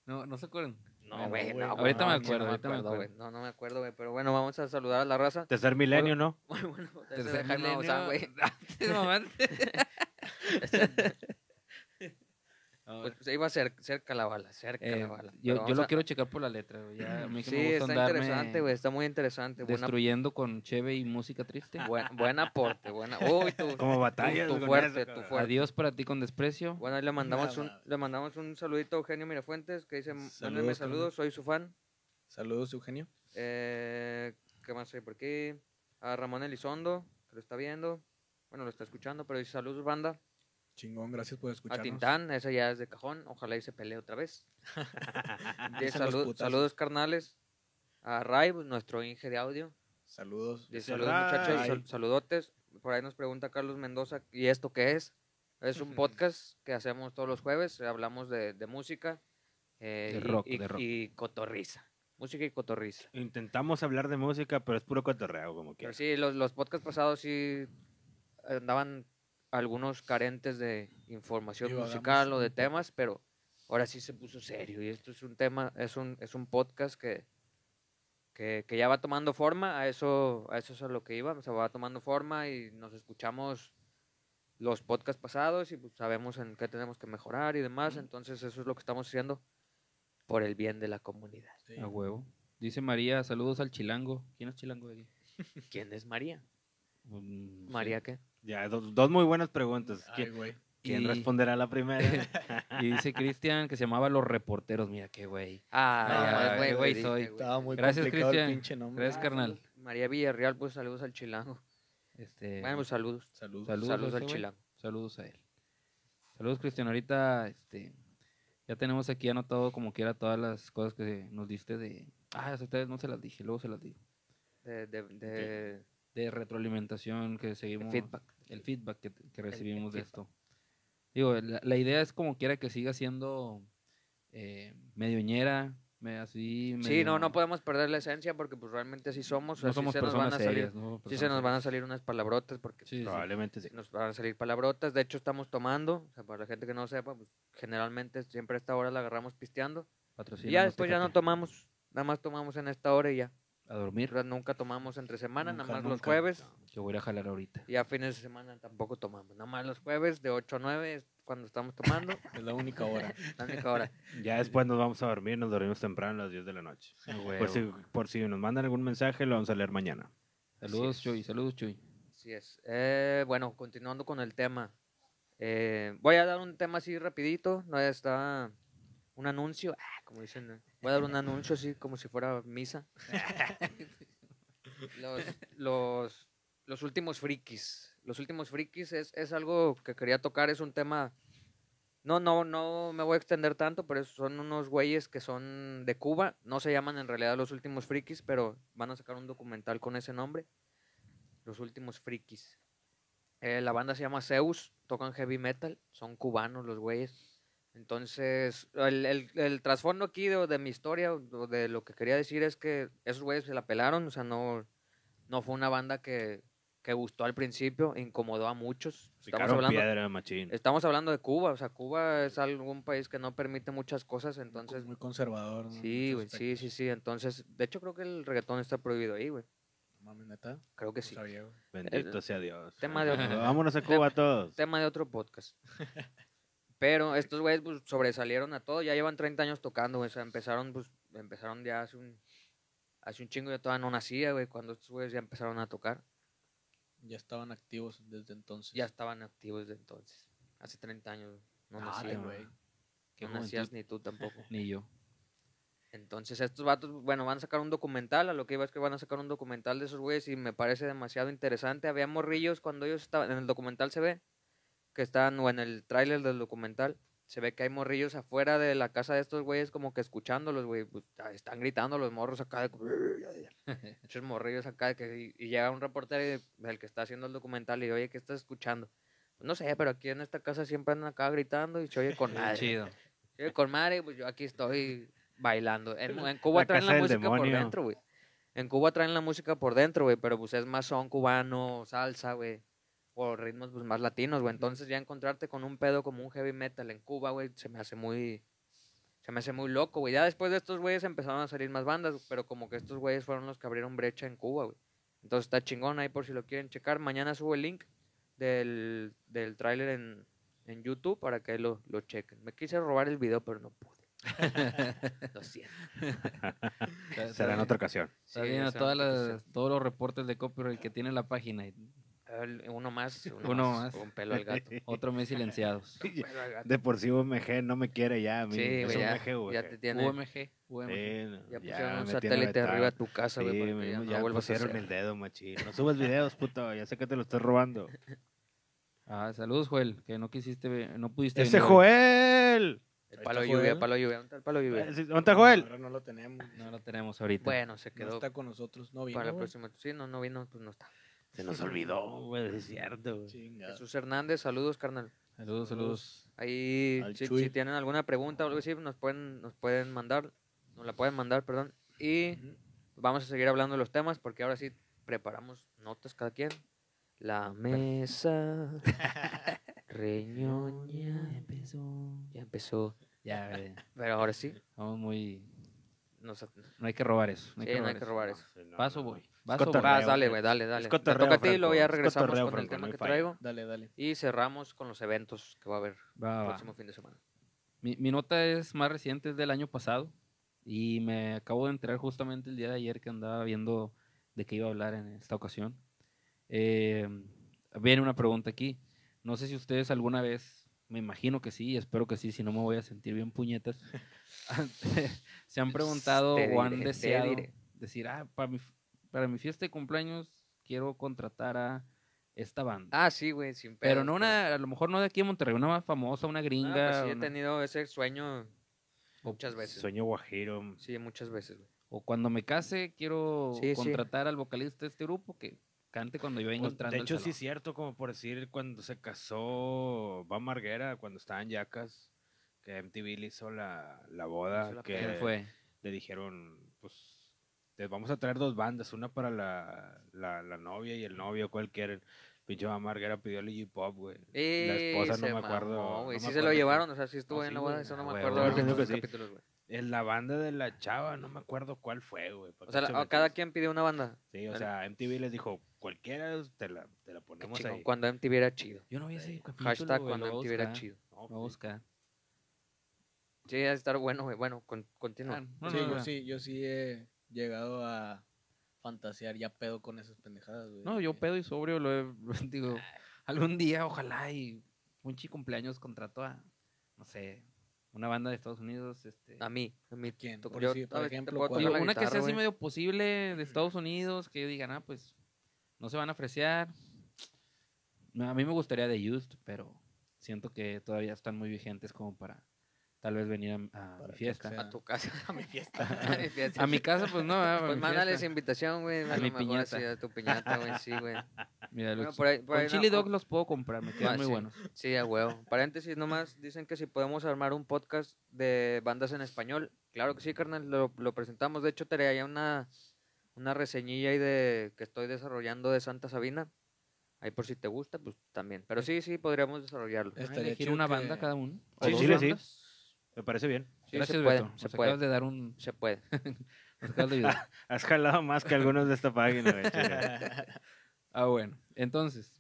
No, no se acuerdan. No, Bueno, güey, no, ahorita no, me acuerdo, no ahorita me acuerdo, güey, No, no me acuerdo, güey. Pero bueno, vamos a saludar a la raza. Tercer milenio, ¿no? Muy bueno. Tercer Jaime Maussan, güey. Pues, pues, iba a ser cerca la bala, cerca Eh, la bala. yo yo lo a- quiero checar por la letra. güey, Ya, a mí que Sí, me gusta está andarme interesante, güey. Está muy interesante. Buena, Destruyendo con Cheve y música triste. buen, buen aporte. Buena. Uy, tú. Como batallas. tu con fuerte, eso, tu cabrón. fuerte. Adiós para ti con desprecio. Bueno, ahí le mandamos, un, le mandamos un saludito a Eugenio Mirafuentes que dice, mándenme Saludos, saludos, soy su fan. Saludos, Eugenio. Eh, ¿Qué más hay por aquí? A Ramón Elizondo, que lo está viendo. Bueno, lo está escuchando, pero dice saludos, banda. Chingón, gracias por A escucharnos. Tintán, ese ya es de cajón. Ojalá y se pelee otra vez. Dice, Dicen los "Salud- putazos. saludos, carnales. A Ray, pues, nuestro Inge de audio. Saludos. Saludos, muchachos. Sal- saludotes. Por ahí nos pregunta Carlos Mendoza, ¿y esto qué es? Es un podcast que hacemos todos los jueves. Hablamos de, de música eh, De rock, y- de rock. y cotorriza. Música y cotorriza. Intentamos hablar de música, pero es puro cotorreo, como que. Sí, los, los podcasts pasados sí andaban algunos carentes de información Divagamos musical o de temas, pero ahora sí se puso serio. Y esto es un tema, es un, es un podcast que, que, que ya va tomando forma, a eso, a eso es a lo que iba, o sea, va tomando forma y nos escuchamos los podcasts pasados y pues, sabemos en qué tenemos que mejorar y demás, entonces eso es lo que estamos haciendo por el bien de la comunidad. Sí. A huevo. Dice María, saludos al chilango. ¿Quién es chilango de aquí? ¿Quién es María? Mm, sé. ¿María qué? Ya, dos, dos muy buenas preguntas. Ay, ¿Quién, güey. quién Y- responderá la primera? Y dice Cristian que se llamaba Los Reporteros. Mira qué güey. Ah, Ah, güey, güey soy. Estaba muy Gracias, Cristian. Gracias, carnal. María Villarreal, pues saludos al chilango. Este, Bueno, pues saludos. Saludos. Saludos, al chilango. Saludos a él. Saludos, Cristian. Ahorita este, ya tenemos aquí anotado como quiera todas las cosas que nos diste de... Ah, a ustedes no se las dije, luego se las digo. De, de, de- De retroalimentación que seguimos... feedback. El feedback que, que recibimos de feedback. esto. Digo, la, la idea es como quiera que siga siendo eh, medioñera, me- así... Sí, no, medio- no podemos perder la esencia porque pues realmente así somos. no así somos se nos van a salir, serias. no sí se nos van a salir unas palabrotas porque Sí. Probablemente sí. nos van a salir palabrotas. De hecho, estamos tomando, o sea, para la gente que no sepa, pues, generalmente siempre a esta hora la agarramos pisteando. Y ya después ya no tomamos, nada más tomamos en esta hora y ya. A dormir. Nunca tomamos entre semana, nada Nunca, más los jueves. Yo voy a jalar ahorita. Y a fines de semana tampoco tomamos. Nada más los jueves de 8 a 9 es cuando estamos tomando. Es la única hora. la única hora. Ya después nos vamos a dormir, nos dormimos temprano a las 10 de la noche. A Por si, por si nos mandan algún mensaje, lo vamos a leer mañana. Saludos. Chuy. Saludos, Chuy. Así es. Eh, bueno, continuando con el tema. eh, voy a dar un tema así rapidito. No está un anuncio. ah, como dicen. Voy a dar un anuncio así como si fuera misa. los, los, los últimos frikis. Los últimos frikis es, es algo que quería tocar. Es un tema No, no, no me voy a extender tanto, pero son unos güeyes que son de Cuba. No se llaman en realidad los últimos frikis, pero van a sacar un documental con ese nombre. Los últimos frikis. Eh, la banda se llama Zeus, tocan heavy metal, son cubanos los güeyes. Entonces, el, el- el trasfondo aquí de, de mi historia, o de lo que quería decir es que esos güeyes se la pelaron, o sea, no, no fue una banda que, que gustó al principio, incomodó a muchos. Estamos hablando, piedra, machín. estamos hablando de Cuba, o sea, Cuba es algún país que no permite muchas cosas, entonces... muy conservador. ¿no? Sí, güey, sí, sí, sí, entonces, de hecho creo que el reggaetón está prohibido ahí, güey, mames, neta. creo que No sí. sabía. Bendito sea Dios. tema de otro- Vámonos a Cuba todos. tema de otro podcast. Pero estos güeyes pues, sobresalieron a todo, ya llevan 30 años tocando, güey, o sea, empezaron, pues, empezaron ya hace un, hace un chingo, yo todavía no nacía, güey, cuando estos güeyes ya empezaron a tocar, Ya estaban activos desde entonces. ya estaban activos desde entonces, hace 30 años, güey, no nacía, güey. no nacías ni tú tampoco. Ni yo. Entonces estos vatos, bueno, van a sacar un documental, a lo que iba es que van a sacar un documental de esos güeyes y me parece demasiado interesante. Había morrillos cuando ellos estaban, en el documental se ve que están, o en el tráiler del documental, se ve que hay morrillos afuera de la casa de estos güeyes como que escuchándolos, güey, pues, ah, están gritando los morros acá de... Muchos morrillos acá de que, y, llega un reportero y- el que está haciendo el documental y oye, ¿qué estás escuchando? No sé, pero aquí en esta casa siempre andan acá gritando y se oye con madre. chido. Sí, con madre, pues yo aquí estoy bailando. En, en Cuba La traen la música por dentro, güey. En Cuba traen la música por dentro, güey, pero pues es más son cubano, salsa, güey. O ritmos pues más latinos, güey. Entonces ya encontrarte con un pedo como un heavy metal en Cuba, güey, se me hace muy... Se me hace muy loco, güey. Ya después de estos güeyes empezaron a salir más bandas, pero como que estos güeyes fueron los que abrieron brecha en Cuba, güey. Entonces está chingón ahí por si lo quieren checar. Mañana subo el link del, del tráiler en, en YouTube para que lo, lo chequen. Me quise robar el video, pero no pude. lo siento. Será en otra ocasión. Está Sí, viendo todas las, todos los reportes de copyright que tiene la página. y Uno más, uno, Uno más, más. con pelo al gato. Otro mes silenciados. De por sí UMG no me quiere ya. a mí. Sí, es güey, ya, UMG, güey. ya te tiene. UMG. UMG. Sí, no, Ya ya pusieron un me tiene satélite arriba de tu casa, güey, Sí, ya no ya lo vuelvas a hacer. el dedo, machín. No subas videos, puto. Ya sé que te lo estoy robando. Ah, saludos, Joel, que no quisiste, no pudiste ¡Ese venir. Joel! El palo lluvia, palo lluvia. ¿Dónde está el palo lluvia? Eh, ¿Dónde está Joel? Ahora no lo tenemos. No lo tenemos ahorita. Bueno, se No quedó está con nosotros. No vino. para la próxima. Sí, no, no vino, pues no está. Se nos olvidó, güey. Es cierto, güey. Jesús Hernández, saludos, carnal. Saludos, saludos. Ahí, si, si tienen alguna pregunta o algo así, nos pueden, nos pueden mandar, nos la pueden mandar, perdón. Y Ujú. vamos a seguir hablando de los temas porque ahora sí preparamos notas cada quien. La mesa reñoña empezó. ya empezó, Ya, güey, pero ahora sí, estamos muy... nos, No hay que robar eso. No hay sí, que no hay robar que eso. robar eso. Sí, no, Paso, no. voy. Vaso, cotorreo, Vas, dale, güey. dale, dale. Te toca a ti y luego ya regresamos con el Franco, tema que traigo Dale, dale. y cerramos con los eventos que va a haber Va, el va. próximo fin de semana. Mi, mi nota es más reciente, es del año pasado. Y me acabo de enterar justamente el día de ayer que andaba viendo de qué iba a hablar en esta ocasión. Eh, viene una pregunta aquí. No sé si ustedes alguna vez, me imagino que sí, espero que sí, si no me voy a sentir bien puñetas. se han preguntado Te o han diré, deseado diré. decir, ah, para mi, para mi fiesta de cumpleaños quiero contratar a esta banda. Ah, sí, güey, sin pero pedos, no una, a lo mejor no de aquí en Monterrey, una más famosa, una Ah, gringa. pues sí, he tenido ese sueño muchas veces. Sueño guajiro. Sí, muchas veces, güey. O cuando me case, quiero Sí, sí. contratar al vocalista de este grupo que cante cuando yo venga Pues, entrando de al hecho, sí es cierto, como por decir, cuando se casó Va Marguera, cuando estaba en Yacas, que MTV le hizo la, la boda, la que ¿Quién fue? le dijeron, pues, te vamos a traer dos bandas, una para la, la, la novia y el novio, cuál quieren. Pinche Va Marguera pidió el Iggy Pop, güey. la esposa no me acuerdo. mamó, güey. no sí se lo llevaron, o sea, sí estuvo Ah, en sí, la boda, eso no me acuerdo que sí. capítulos, güey. En la banda de la chava, no me acuerdo cuál fue, güey. ¿para O sea, la- se cada quien pidió una banda. Sí, o sea, MTV les dijo, cualquiera te la, te la ponemos ahí. cuando MTV era chido. Yo no vi ese capítulo, Hashtag cuando a MTV era chido. No, lo voy a pues. Sí, ha de estar bueno, güey. Bueno, con, continúa. Ah, no, sí, no, yo no. sí, yo sí he llegado a fantasear ya pedo con esas pendejadas, güey. No, yo pedo y sobrio lo he, digo, algún día, ojalá y un chico cumpleaños contrató a, no sé, una banda de Estados Unidos, este, A mí, a mí. ¿Quién? Por yo, ejemplo, la una que sea así medio posible de Estados Unidos, que yo diga, ah, pues, no se van a ofrecer. A mí me gustaría de Used, pero siento que todavía están muy vigentes como para tal vez venir a, a Para mi fiesta. A tu casa. A mi fiesta. A mi fiesta. A mi casa, pues no, Pues mándales invitación, güey. A A mi piñata. piñata. a tu piñata, güey, sí, güey. Mira, Bueno, los- por ahí- por con ahí no- chili dog los puedo comprar, me quedan Ah, muy sí. buenos. Sí, a huevo. Paréntesis nomás, dicen que si podemos armar un podcast de bandas en español. Claro que sí, carnal, lo, lo presentamos. De hecho, traía ya una, una reseñilla ahí de que estoy desarrollando de Santa Sabina. Ahí por si te gusta, pues también. Pero sí, sí, podríamos desarrollarlo. Estaría elegir una que- banda cada uno. ¿O Sí, dos Chile sí. Me parece bien. Sí, Gracias, se puede, Beto. se Nos puede. acabas de dar un... Se puede. nos acabas de ayudar. Has jalado más que algunos de esta página. Ah, bueno. Entonces,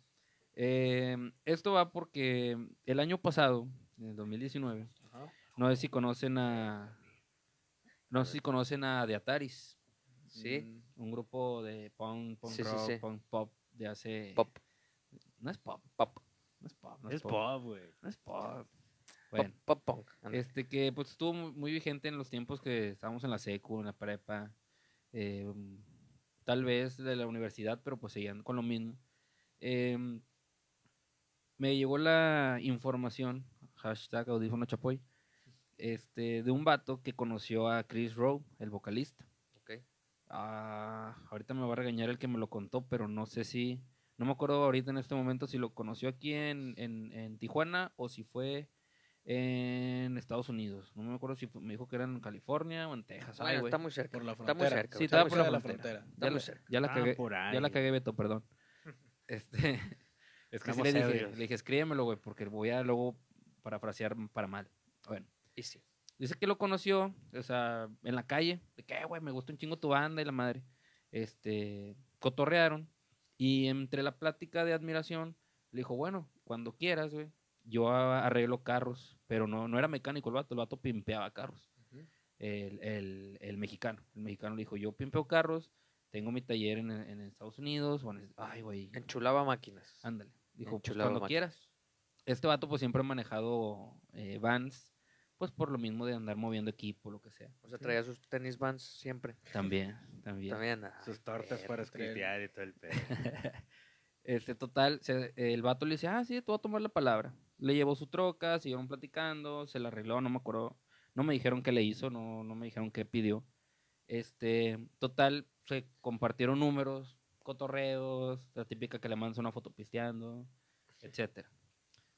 em, esto va porque el año pasado, en el 2019, Ajá. no sé si conocen a... No sé si conocen a The Ataris. Sí. Un, un grupo de punk, punk Sí, rock, sí. punk pop de hace... Pop. No es pop. Pop. No es pop. No Es pop, güey. No es pop. Pop, Bueno, pop punk. Anda. este que pues estuvo mu- muy vigente en los tiempos que estábamos en la secu, en la prepa, eh, mm, tal vez de la universidad, pero pues seguían con lo mismo. Em, me llegó la información, hashtag audífono chapoy, este, de un vato que conoció a Chris Rowe, el vocalista. Ok. Ah, ahorita me va a regañar el que me lo contó, pero no sé si, no me acuerdo ahorita en este momento si lo conoció aquí en, en, en Tijuana o si fue en Estados Unidos. No me acuerdo si me dijo que era en California o en Texas. Bueno, está muy cerca. Por la Está muy cerca. Sí, estaba por la frontera. Está Ya muy la, cerca. ya la Ah, cagué, por ya la cagué, Beto, perdón. Este, es que sí Estamos le dije, ebrios. le dije, escríbemelo, güey, porque voy a luego parafrasear para mal. Bueno, Y sí. Dice que lo conoció, o sea, en la calle, de que, "Eh, güey, me gusta un chingo tu banda y la madre. Este, cotorrearon y entre la plática de admiración le dijo, bueno, cuando quieras, güey, yo arreglo carros, pero no, no era mecánico el vato, el vato pimpeaba carros. El, el- el mexicano, el mexicano le dijo, yo pimpeo carros, tengo mi taller en, en Estados Unidos, o en- ay, güey, Enchulaba máquinas. Ándale. Dijo, pues cuando quieras. Este vato pues siempre ha manejado eh, vans, pues por lo mismo de andar moviendo equipo, lo que sea. O sea, traía sus tenis vans siempre. También, también. También. ah, Sus tortas para escritear y todo el pedo. Este, total, se- el vato le dice, ah, sí, te voy a tomar la palabra. Le llevó su troca, siguieron platicando, se la arregló, no me acuerdo, no me dijeron qué le hizo, no, no me dijeron qué pidió. Este, total, se compartieron números, cotorreos, la típica que le mandas una foto pisteando, etcétera.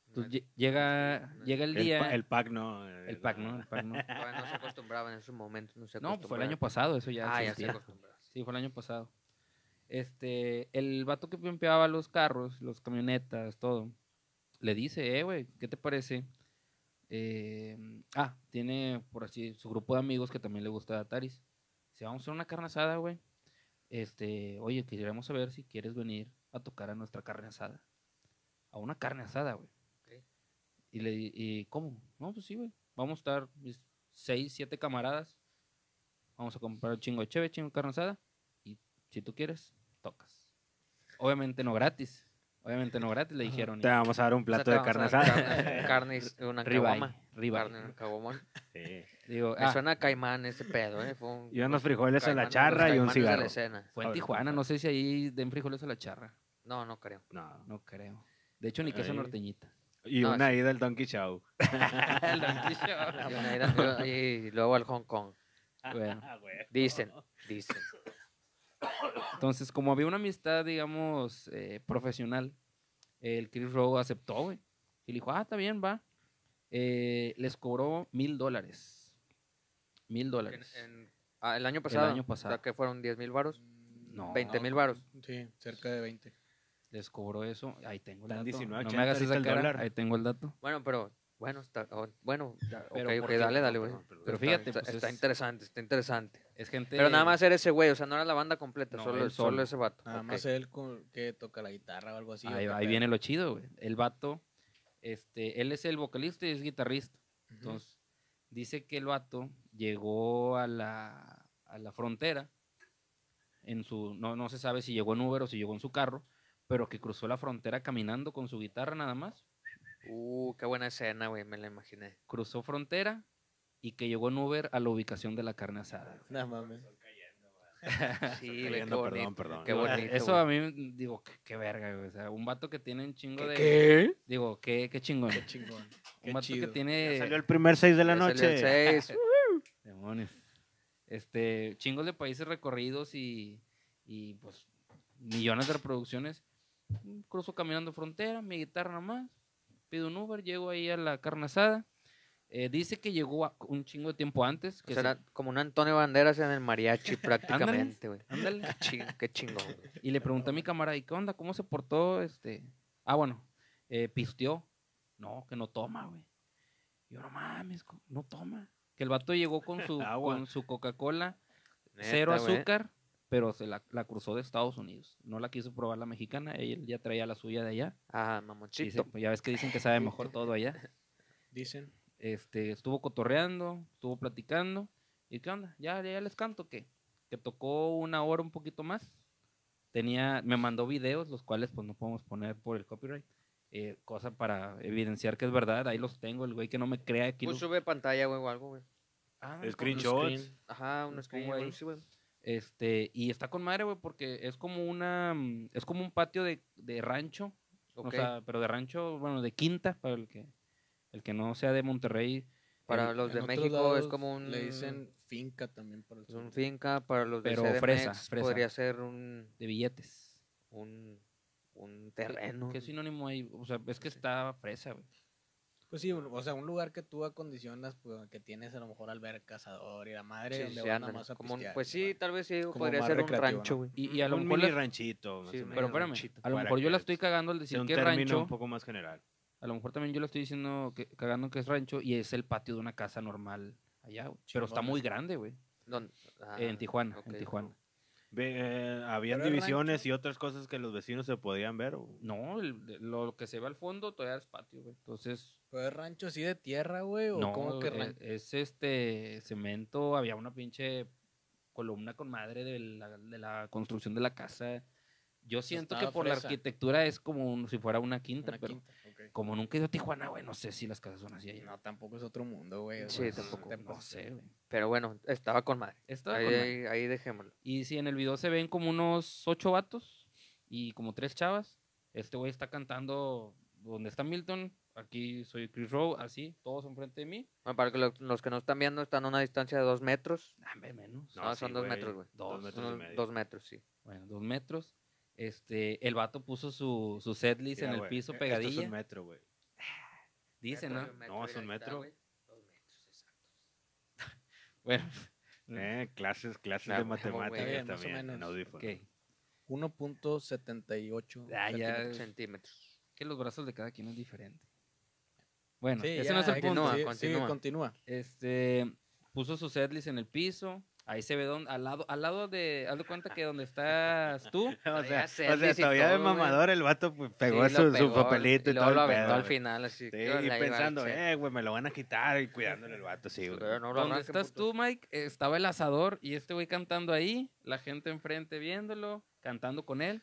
Entonces lle- llega, llega el El, día, pa- el pack no. el pack, ¿no? El pack, ¿no? No se acostumbraba en esos momentos. No, se No, pues fue el año pasado, eso ya Ah, ya se acostumbraba. Sí, fue el año pasado. Este, el vato que pimpeaba los carros, los camionetas, todo, le dice, eh, güey, ¿qué te parece? Eh, ah, tiene, por así, su grupo de amigos que también le gusta Ataris. Dice, vamos a hacer una carne asada, güey. Este, oye, quisiéramos saber si quieres venir a tocar a nuestra carne asada. A una carne asada, güey. Y le y ¿cómo? No, pues sí, güey. Vamos a estar mis seis, siete camaradas. Vamos a comprar un chingo de cheve, chingo de carne asada. Y si tú quieres, tocas. Obviamente no gratis. Obviamente no gratis, le dijeron. Te vamos a dar un O sea, plato de a carne asada. Carne, una Ribeye, caguama. ribeye. Carne. Sí. Digo, Me ah, suena a caimán ese pedo, ¿eh? Fue un- Y unos los frijoles en la caimanes- los charra y un la cigarro. fue en Tijuana, no sé si ahí den frijoles a la charra. No, no creo. No. No creo. De hecho, ni queso norteñita. Y No, una sí. ida al Donkey Show. El Donkey Show. Y una ida- y luego al Hong Kong. Bueno. Ah. Dicen, dicen. Entonces, como había una amistad, digamos, eh, profesional, el Chris Rowe aceptó, güey. Y le dijo, ah, está bien, va. Eh, les cobró mil dólares. Mil dólares. ah, el año pasado. año O pasado. sea, que fueron 10 mil varos. No, 20 mil varos. Sí, cerca de 20. les cobró eso. Ahí tengo el dato. 19.80 no me hagas esa el cara. Ahí tengo el dato. Bueno, pero, bueno, está, oh, bueno, ya, Pero dale, dale, güey. Pero fíjate, está, pues, está es- interesante, está interesante. Es gente. Pero nada más era ese güey, o sea, no era la banda completa, No, solo, solo solo. ese vato. Nada más él con, que toca la guitarra o algo así. ahí, viene lo chido, güey. El vato, este, él es el vocalista y es guitarrista. Entonces, dice que el vato llegó a la, a la frontera en su, no, no se sabe si llegó en Uber o si llegó en su carro, pero que cruzó la frontera caminando con su guitarra nada más. Uh, qué buena escena, güey, me la imaginé. Cruzó frontera y que llegó en Uber a la ubicación de la carne asada. No mames. Sí, qué bonito. perdón, perdón. Qué bonito. Eso güey. a mí, digo, qué, qué verga, güey. O sea, un vato que tiene un chingo de. ¿Qué? Digo, qué, qué chingón. Qué chingón. Qué un vato chido. que tiene. Ya salió el primer 6 de la Ya salió el noche. seis. Demonios. Este, chingos de países recorridos y, y pues millones de reproducciones. Cruzo caminando frontera, mi guitarra nomás. Pido un Uber, llego ahí a la carne asada. Eh, dice que llegó a- un chingo de tiempo antes. Que O sea, se- era como un Antonio Banderas en el mariachi prácticamente, güey. ándale. Qué, ching- qué chingón. Y le pregunté a mi camarada, ¿y qué onda? ¿Cómo se portó? Este... Ah, bueno, eh, pisteó. No, que no toma, güey. Yo no mames, no toma. Que el vato llegó con su, Agua. con su Coca-Cola, cero güey. Pero se la, la cruzó de Estados Unidos. No la quiso probar la mexicana, ella ya traía la suya de allá. Ah, Dice, mamoncito. pues ya ves que dicen que sabe mejor todo allá. Dicen. Este, estuvo cotorreando, estuvo platicando. ¿Y qué onda? ¿Ya, ya les canto que Que tocó una hora un poquito más. Tenía, me mandó videos, los cuales pues no podemos poner por el copyright. eh, cosa para evidenciar que es verdad. Ahí los tengo, el güey que no me crea aquí. Pues los- sube pantalla, güey, o algo, güey. Ah, Screenshots. screen. Ajá, un screen, pongo güey, ahí. sí, güey. Este, y está con madre, güey, porque es como una, mm, es como un patio de, de rancho, o Ok. sea, pero de rancho, bueno, de quinta, para el que, el que no sea de Monterrey. Para el- los de México es como un... Le dicen finca también para el es un finca, para los de Pero CDMX fresa, fresa. podría ser un, de billetes. un, un ¿Qué- terreno. ¿Qué sinónimo hay? O sea, es que está fresa, güey. Pues sí, o sea, un lugar que tú acondicionas, pues, que tienes a lo mejor alberca, cazador y la madre, Sí, donde sí, van más a como pistear, pues sí, igual. tal vez sí, Como podría ser un rancho, ¿no? güey. Y, y a lo un mejor mini la- ranchito. más Sí, o medio menos. pero espérame, ranchito, a lo mejor yo la estoy cagando al decir un que es término rancho. un poco más general. A lo mejor también yo lo estoy diciendo, que, cagando que es rancho y es el patio de una casa normal allá, güey. Pero está muy grande, güey. ¿Dónde? Ah, en Tijuana, en Tijuana. Ve, eh, ¿Habían divisiones y otras cosas que los vecinos se podían ver? o- No, el- de- lo que se ve al fondo todavía es patio, güey. Entonces, ¿Pero es rancho así de tierra, güey? ¿O no, cómo que rancho? es este cemento, había una pinche columna con madre de la, de la construcción de la casa. Yo siento que por la arquitectura es como un- si fuera una quinta, Una pero quinta, ok. como nunca he ido a Tijuana, güey, no sé si las casas son así allá. No, tampoco es otro mundo, güey. Sí, tampoco, no sé, güey. Pero bueno, estaba con madre. Estaba ahí, con madre. ahí, ahí dejémoslo. Y si en el video se ven como unos ocho vatos y como tres chavas, este güey está cantando donde está Milton, aquí soy Chris Rowe, así, todos enfrente de mí. Bueno, para que lo- los que nos están viendo están a una distancia de dos metros. Ah, ve menos. No, son sí, dos metros, güey. Dos Dos metros Unos y medio. dos metros, sí. Bueno, dos metros. Este, el vato puso su, su setlist en el piso Esto es pegadilla. un metro, güey. Dice, ¿no? No, es un metro. Dos metros, exactos. Bueno, Eh, clases, clases Ah, de matemáticas Bien, más o también en menos. audífonos. ok. 1.78 Ah, centímetros. Centímetros. Que los brazos de cada quien es diferente. Bueno, Sí, ese ya, no es el punto. Continúa, sí, continúa. sí, continúa. Este, puso su setlist en el piso. Ahí se ve don, al lado, al lado de, haz de cuenta que donde estás tú, O sea, o sea, y todavía de todo, güey. mamador el vato pues, pegó Sí, su, lo su pegó, papelito y, luego todo lo el aventó pedo, al güey. final, así. Sí, que y pensando, eh, güey, me lo van a quitar y cuidándole el vato, sí, güey. Pero no lo donde estás tú, Mike, estaba el asador y este güey cantando ahí, la gente enfrente viéndolo, cantando con él,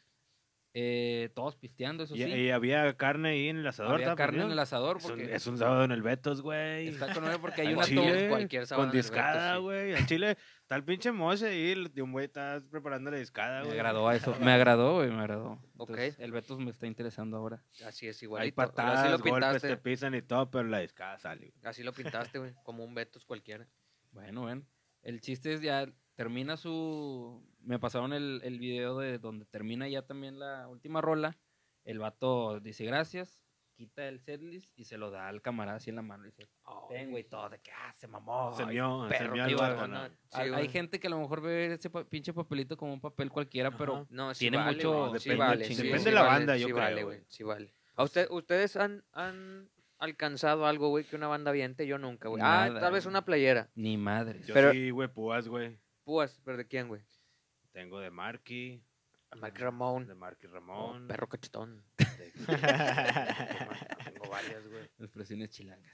eh, todos pisteando, eso Y, sí. y había carne ahí en el asador. Había ¿estaba carne en el asador Es un, porque es un sábado en el Betos, güey. está con porque hay una Chile, cualquier sábado con en discada, sí. güey. Al chile está el pinche moche ahí, el- de un güey está preparando la discada, Me güey. agradó a eso, me agradó, güey, me agradó. Ok. Entonces, El Betos me está interesando ahora. Así es, Hay igualito. Así patadas, lo golpes, pintaste. te pisan y todo, pero la discada sale. güey. Así lo pintaste, güey. Como un Betos cualquiera. Bueno, bueno. El chiste es ya termina su. Me pasaron el, el video de donde termina ya también la última rola. El vato dice gracias, quita el setlist y se lo da al camarada así en la mano. Y dice, ven, güey, todo de que ah, se mamó. Se mió, se perro, mió qué el bárbaro". vato, ¿no? Sí, Hay, gente que a lo mejor ve ese pa- pinche papelito como un papel cualquiera, pero Ajá. No, sí Tiene vale, mucho- güey, sí depende- vale, depende sí de la banda, yo sí creo, vale, güey. güey, sí vale. ¿A usted, ustedes han, han alcanzado algo, güey, que una banda viente? Yo nunca, güey. Ah, tal vez una playera. ni madre. Yo Pero- sí, güey, púas, güey. Púas, ¿pero de quién, güey? Tengo de Marky, Mark Ramón. de Marky Oh, Ramón. perro cachetón. de- Tengo varias, güey. Expresiones chilangas.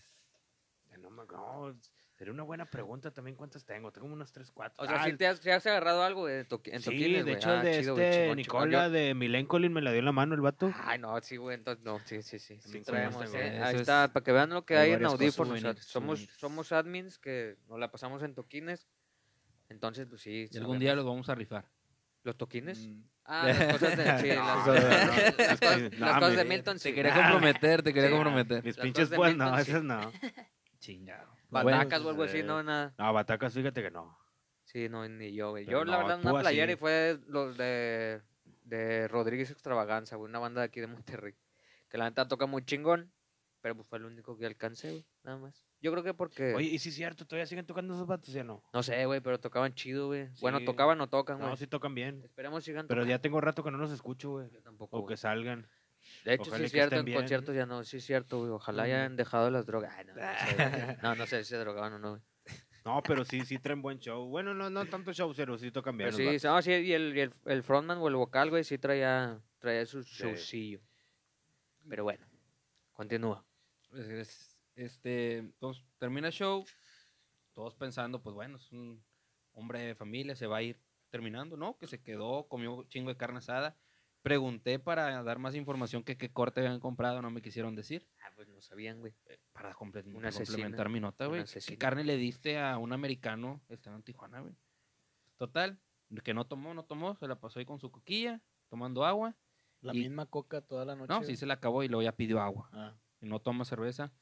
No, me- no, sería una buena pregunta también cuántas tengo. Tengo unas 3, 4. O sea, ¿sí te has, has agarrado algo de toqui- en Sí, toquines, de hecho, Ah, de chido, este. Nicola Yo- de Milencolin me la dio en la mano el vato. Ay, no, sí, güey, entonces no, sí, sí, sí, sí traemos, eh. Ahí es- está, para que vean lo que hay hay en audífonos. o sea, souvenirs, somos, somos admins que nos la pasamos en toquines. Entonces, pues sí. Y algún día los vamos a rifar. ¿Los toquines? Mm, Ah, las cosas de, sí, las, No, cosas, no, las cosas de Milton, sí. Te quería comprometer, te quería Sí. comprometer. Mis Las pinches pues, no, esas no. Chingado. Batacas Bueno, o algo así, eh, no, nada. No, batacas, fíjate que no. Sí, no, ni yo, güey. Yo, la verdad, una playera así. y fue los de, de Rodríguez Extravaganza, güey, una banda de aquí de Monterrey. Que la neta toca muy chingón, pero pues fue el único que alcancé, güey, nada más. Yo creo que porque, Oye, y sí es cierto, todavía siguen tocando esos vatos, ¿ya no? no sé, güey, pero tocaban chido, güey. Bueno, tocaban o tocan, güey. No, sí tocan bien. Esperemos sigan Pero ya tocando. tengo rato que no los escucho, güey. Yo tampoco, O que salgan. De hecho, ojalá sí es cierto, en bien. conciertos ya no, sí es cierto, güey. Ojalá ya hayan dejado las drogas. Ay, no, no, sé, no, no sé si se drogaban o no, güey. No, pero sí, sí traen buen show. Bueno, no, no tanto show, pero sí tocan bien. Pero los sí, no, sí, y el, y el, el frontman o el vocal, güey, sí traía, traía su Sí. showcillo. Pero bueno, continúa. Es- es- Este, entonces termina el show, todos pensando, pues bueno, es un hombre de familia, se va a ir terminando, ¿no? Que se quedó, comió un chingo de carne asada. Pregunté para dar más información que qué corte habían comprado, no me quisieron decir. Ah, pues no sabían, güey. Para comple- Una complementar mi nota, güey. ¿Qué carne le diste a un americano estando en Tijuana, güey? Total, que no tomó, no tomó, se la pasó ahí con su coquilla, tomando agua. La Y- misma coca toda la noche. No, sí se la acabó y luego ya pidió agua. Ah, Y no toma cerveza.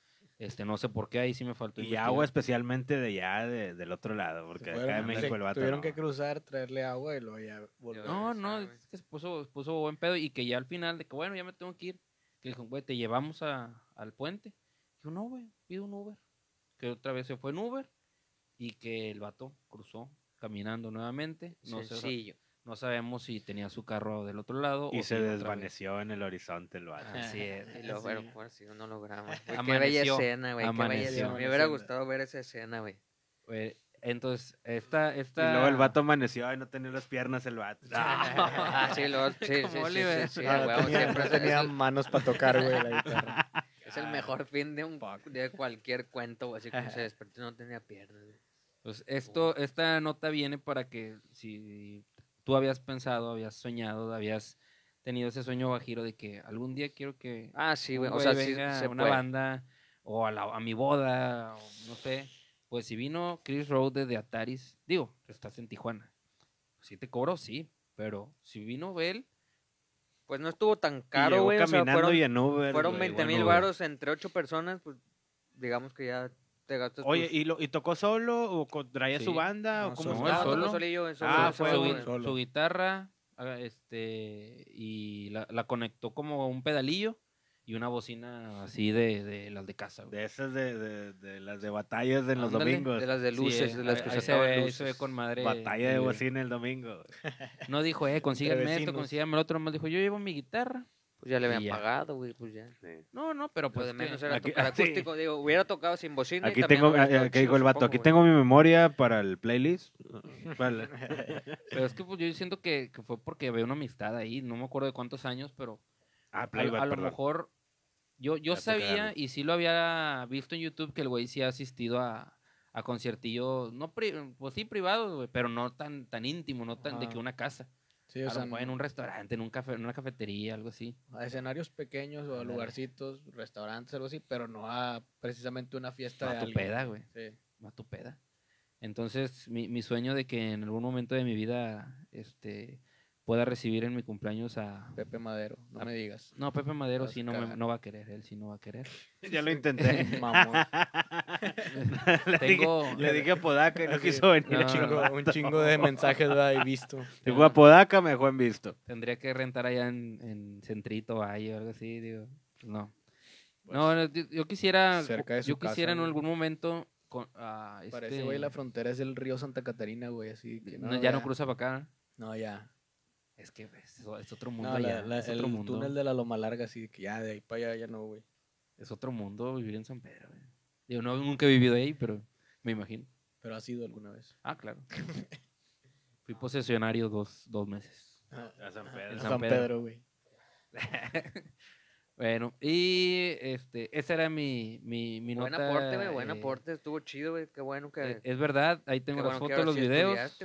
Este, no sé por qué ahí sí me faltó. Y agua especialmente de ya, de- del otro lado, porque acá en México se el vato Tuvieron no. que cruzar, traerle agua y luego ya volver. No, no, es que se puso, se puso buen pedo y que ya al final de que, bueno, ya me tengo que ir. Que dijo, güey, te llevamos a, al puente. Dijo, no, güey, pido un Uber. Que otra vez se fue en Uber y que el vato cruzó caminando nuevamente. No, sé- Sencillo. No sabemos si tenía su carro del otro lado Y o se si desvaneció en el horizonte el vato. Así es. Y luego, así bueno, es. pues sí, un holograma. Güey, qué bella Amaneció, escena, güey. Qué bella amaneció. escena. Me hubiera gustado ver esa escena, güey. Güey, Entonces, esta, esta... Y luego el vato amaneció y no tenía las piernas el vato. Ah, sí, luego, sí, sí, sí, sí, Oliver. sí, Ah, a no huevo, tenía, no tenía el- manos para tocar, güey, la guitarra. Es el mejor fin de un de cualquier cuento, güey, así como se despertó y no tenía piernas. güey. Pues esto, esta nota viene para que si tú habías pensado, habías soñado, habías tenido ese sueño bajiro de que algún día quiero que Ah, sí, güey. O sea, sí venga se a una puede. banda o a, la- a mi boda, o no sé. Pues si vino Chris Rhodes de Ataris, digo, estás en Tijuana. Si te cobro, sí, pero si vino él, Pues no estuvo tan caro, güey. O sea, caminando fueron, y en Uber. fueron güey. 20 mil varos entre ocho personas, pues digamos que ya te gastas. Oye, tus- ¿y, lo, ¿y tocó solo o traía su banda? No, o cómo solo. No, Ah, solo. solillo, Ah, solo, fue solo, su, solo. su guitarra ah, este y la, la conectó como un pedalillo y una bocina así de, de las de casa. güey. De esas de, de, de las de batallas en los Ándale, domingos. De las de luces, eh, de las que ahí se ve, ahí luces. se ve con madre. Batalla de bocina el domingo. No dijo, eh, consíganme esto, consíganme el otro. Nomás dijo, yo llevo mi guitarra. Pues ya le habían ya. pagado, güey, pues ya. Sí. No, no, pero Lo pues de que- menos era aquí- tocar sí. acústico. Digo, hubiera tocado sin bocina. Aquí tengo, chido, digo el vato, supongo, aquí güey. tengo mi memoria para el playlist. Vale. Pero es que pues, yo siento que, que fue porque había una amistad ahí. No me acuerdo de cuántos años, pero Ah, a, playback, a lo mejor yo, yo Ya sabía y sí lo había visto en YouTube que el güey sí ha asistido a, a conciertillos, no pri- pues sí privados, güey, pero no tan, tan íntimo, no tan de que una casa. Sí, A o lo sea, mejor en un restaurante, en, un café, en una cafetería, algo así. a escenarios pequeños o a lugarcitos, restaurantes, algo así, pero no a precisamente una fiesta Va de tu alguien. peda, güey. Sí. va tu peda. Entonces, mi, mi sueño de que en algún momento de mi vida este, pueda recibir en mi cumpleaños a... Pepe Madero, no Ah, me digas. No, Pepe Madero Vas sí a no, me- no va a querer, él sí no va a querer. Ya lo intenté. Mamón. le, Tengo- dije, le dije a Podaca y no quiso venir. No, un, chingo, un chingo de mensajes he visto. Dijo a Podaca, me dejó en visto. Tendría que rentar allá en, en Centrito, Valle o algo así, digo, pues no. Pues, no, no, yo, yo quisiera, cerca de su yo quisiera casa, en ¿no? algún momento... Con, ah, Parece, este, güey, la frontera es el río Santa Catarina, güey, así que no, ya no cruza para acá. No, ya. Es que es, es otro mundo No, la- allá, la- es el otro mundo. túnel de la Loma Larga, así que ya de ahí para allá ya no, güey. Es otro mundo vivir en San Pedro. güey. Yo no, nunca he vivido ahí, pero me imagino. Pero ha sido alguna vez. Ah, claro. Fui posesionario dos, dos meses. A San En Pedro. En San San Pedro. Güey. bueno, y este, ese era mi, mi, mi Buen nota. aporte, güey, buen eh, aporte. Estuvo chido, güey. Qué bueno que. eh, Es verdad, ahí tengo bueno las que fotos, los videos.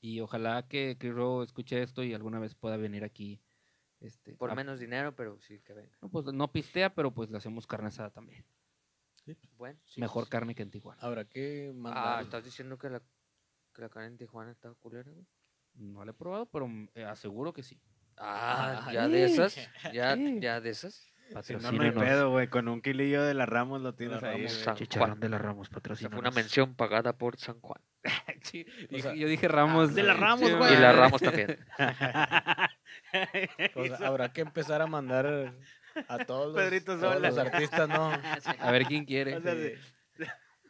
Y ojalá que Chris Rowe escuche esto y alguna vez pueda venir aquí. Este, Por a- menos dinero, pero sí que venga. no, pues no pistea, pero pues le hacemos carne asada también. Bueno, sí, Mejor sí. carne que en Tijuana. Habrá que Ah, mandar. estás diciendo que la que la carne en Tijuana está culera, güey. No la he probado, pero mm, eh, aseguro que sí. Ah, Ay. ya de esas, ya, Sí. ya de esas. Si no, no hay pedo, güey. Con un kilillo de la Ramos lo tienes La ahí, Ramos. güey. San Chicharrón Juan. de la Ramos, Esa patrocina. fue una mención pagada por San Juan. Sí, O dije- sea, yo dije Ramos. de la güey. Ramos, güey. Y la Ramos también. Habrá que empezar a mandar a todos los, Pedrito todos los artistas, ¿no? A ver quién quiere. O sea, Sí.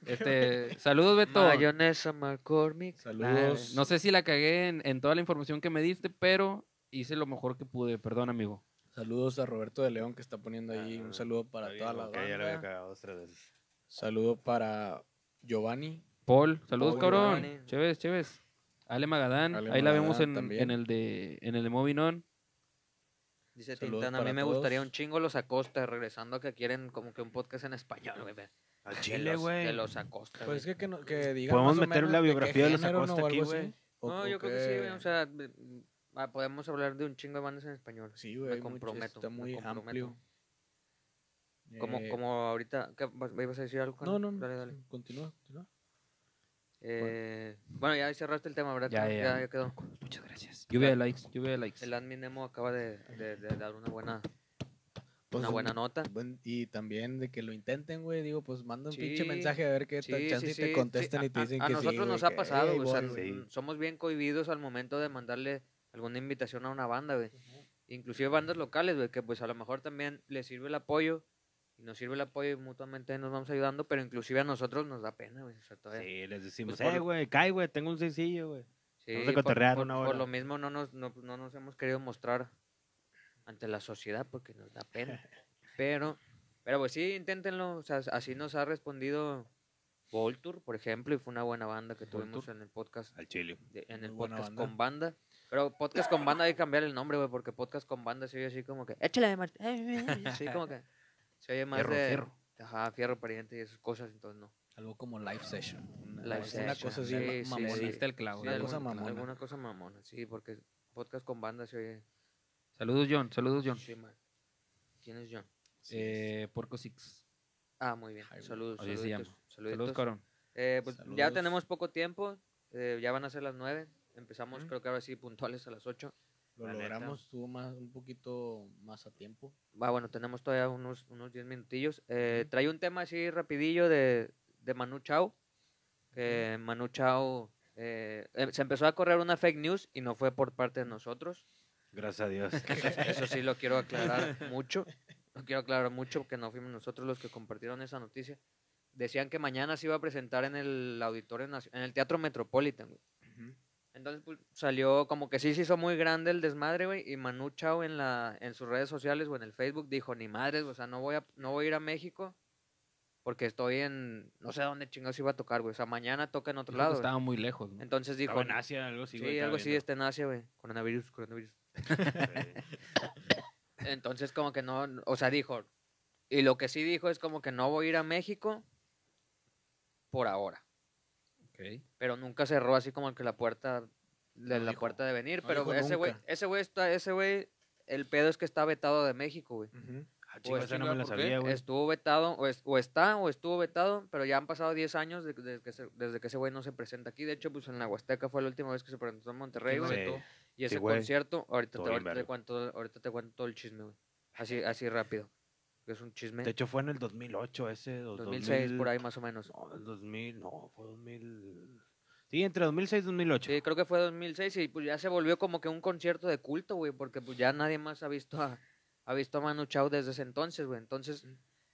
Este, saludos, Beto. Mayonesa McCormick. Saludos. No sé si la cagué en, en toda la información que me diste, pero hice lo mejor que pude. Perdón, amigo. Saludos a Roberto de León que está poniendo ahí. Ah, Un saludo para toda la ok, ya lo había banda. cagado dos, tres veces. Saludo para Giovanni. Paul, saludos, Paul cabrón. Chévez, chéves. Ale Magadán, Ale ahí la vemos en, el de en el de Movinon. Dice Saludos Tintán, a mí me gustaría un chingo los Acosta, regresando a que quieren como que un podcast en español, güey. Al chile, güey. De los Acosta. Pues güey. que, que, no- que digan Podemos meter la biografía de los Acosta aquí, güey. No, o yo creo que sí, güey. O sea, ah, podemos hablar de un chingo de bandas en español. Sí, güey. me mucho- comprometo, Está me muy comprometo. amplio. Como, Eh, como ahorita, ¿qué, vas- ¿ibas a decir algo? No, no, Dale, dale. Continúa, continúa. Eh, bueno, ya cerraste el tema, ¿verdad? Ya, Carlos? ya. ya quedó. Muchas gracias. Lluvia de El- likes, lluvia de likes. El admin Nemo acaba de, de- de dar una buena, Pues, una buena nota. buen- y también de que lo intenten, güey. Digo, pues manda un pinche mensaje a ver qué Sí, tal chance sí, te sí, contestan y te a- dicen a, que a sí. nosotros güey, nos ha que, pasado, "Hey, o sea, voy", sí. n- somos bien cohibidos al momento de mandarle alguna invitación a una banda, güey. Inclusive bandas locales, güey, que pues a lo mejor también les sirve el apoyo y nos sirve el apoyo y mutuamente nos vamos ayudando, pero inclusive a nosotros nos da pena, güey. O sea, todavía- Sí, les decimos, Pues eh, güey, cae, güey, tengo un sencillo, güey. Sí, Vamos a por- cotorrear por, una por hora. lo mismo no nos, no, no nos hemos querido mostrar ante la sociedad porque nos da pena. Pero, pero pues sí, inténtenlo. O sea, así nos ha respondido Voltur, por ejemplo, y fue una buena banda que tuvimos en el podcast, Al chile. de- en el Muy podcast banda. con banda. Pero podcast con banda hay que cambiar el nombre, güey, porque podcast con banda se oye así como que, échale, Mar- sí, como que se oye más Fierro, de, fierro. ajá, fierro pariente y esas cosas, entonces no. Algo como live session. Una, Live una session, cosa así, sí, sí, mamona. sí. El clavo. Sí, Una cosa alguna, mamona. alguna cosa mamona, sí, porque podcast con banda se oye Saludos, John. Saludos, John. Sí, man. ¿Quién es John? Eh, Porco Six. Ah, muy bien. Saludos. Así se saluditos, llama. saluditos. Saludos, cabrón. Eh, pues ya Saludos. tenemos poco tiempo. eh, ya van a ser las nueve. Empezamos, Ujú. creo que ahora sí, puntuales a las ocho. Lo La neta. logramos, estuvo más, un poquito más a tiempo. Va, bueno, tenemos todavía unos, unos diez minutillos. Eh, trae un tema así rapidillo de, de Manu Chao. Que Manu Chao eh, eh, se empezó a correr una fake news y no fue por parte de nosotros. Gracias a Dios. Eso sí lo quiero aclarar mucho. Lo quiero aclarar mucho porque no fuimos nosotros los que compartieron esa noticia. Decían que mañana se iba a presentar en el Auditorio en el Teatro Metropolitan, güey. Entonces pues, salió como que sí se hizo muy grande el desmadre, güey, y Manu Chao en la en sus redes sociales o en el Facebook dijo, "Ni madres, o sea, no voy a no voy a ir a México porque estoy en no sé dónde chingados iba a tocar, güey. O sea, mañana toca en otro Creo lado." güey". Estaba muy lejos. ¿no? Entonces dijo, Estaba en Asia, algo así, sí, güey, estaba algo así está en Asia, güey. Coronavirus, coronavirus. Entonces como que no, o sea, dijo, y lo que sí dijo es como que no voy a ir a México por ahora, Pero nunca cerró así como que la puerta de No la dijo, puerta de venir, no pero ese güey, ese güey está ese güey el pedo es que está vetado de México, güey. Ah, esa no chinga, me la ¿por qué? sabía, güey. Estuvo vetado o, es- o está o estuvo vetado, pero ya han pasado 10 años de- desde que, se- desde que ese güey no se presenta aquí. De hecho, pues en la Huasteca fue la última vez que se presentó en Monterrey. Y ese concierto, ahorita te, ahorita, te cuento, ahorita te cuento todo el chisme, güey. Así, así rápido. Que Es un chisme. De hecho, fue en el 2008 ese. o 2006, por 2000, ahí más o menos. No, el 2000, no, fue 2000. Sí, entre 2006 y 2008. Sí, creo que fue 2006 y pues ya se volvió como que un concierto de culto, güey, porque pues ya nadie más ha visto a, ha visto a Manu Chao desde ese entonces, güey. Entonces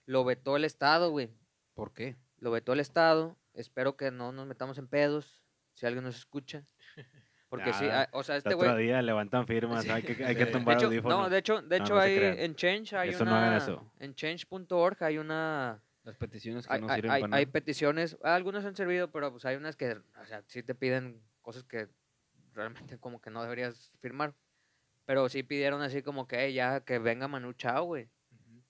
lo vetó el Estado, güey. ¿Por qué? Lo vetó el Estado. Espero que no nos metamos en pedos, si alguien nos escucha. Porque sí, ah, o sea, este otro güey... día levantan firmas, Sí. hay que, hay que Sí. De tumbar hecho, audífonos. no, de hecho, de No, hecho no hay, en Change hay Eso no una... hagan eso. En change.org hay una... Las peticiones que hay, no hay- sirven hay- para hay nada. peticiones, algunas han servido, pero pues hay unas que, o sea, sí te piden cosas que realmente como que no deberías firmar. Pero sí pidieron así como que "Ey, ya que venga Manu Chao, güey.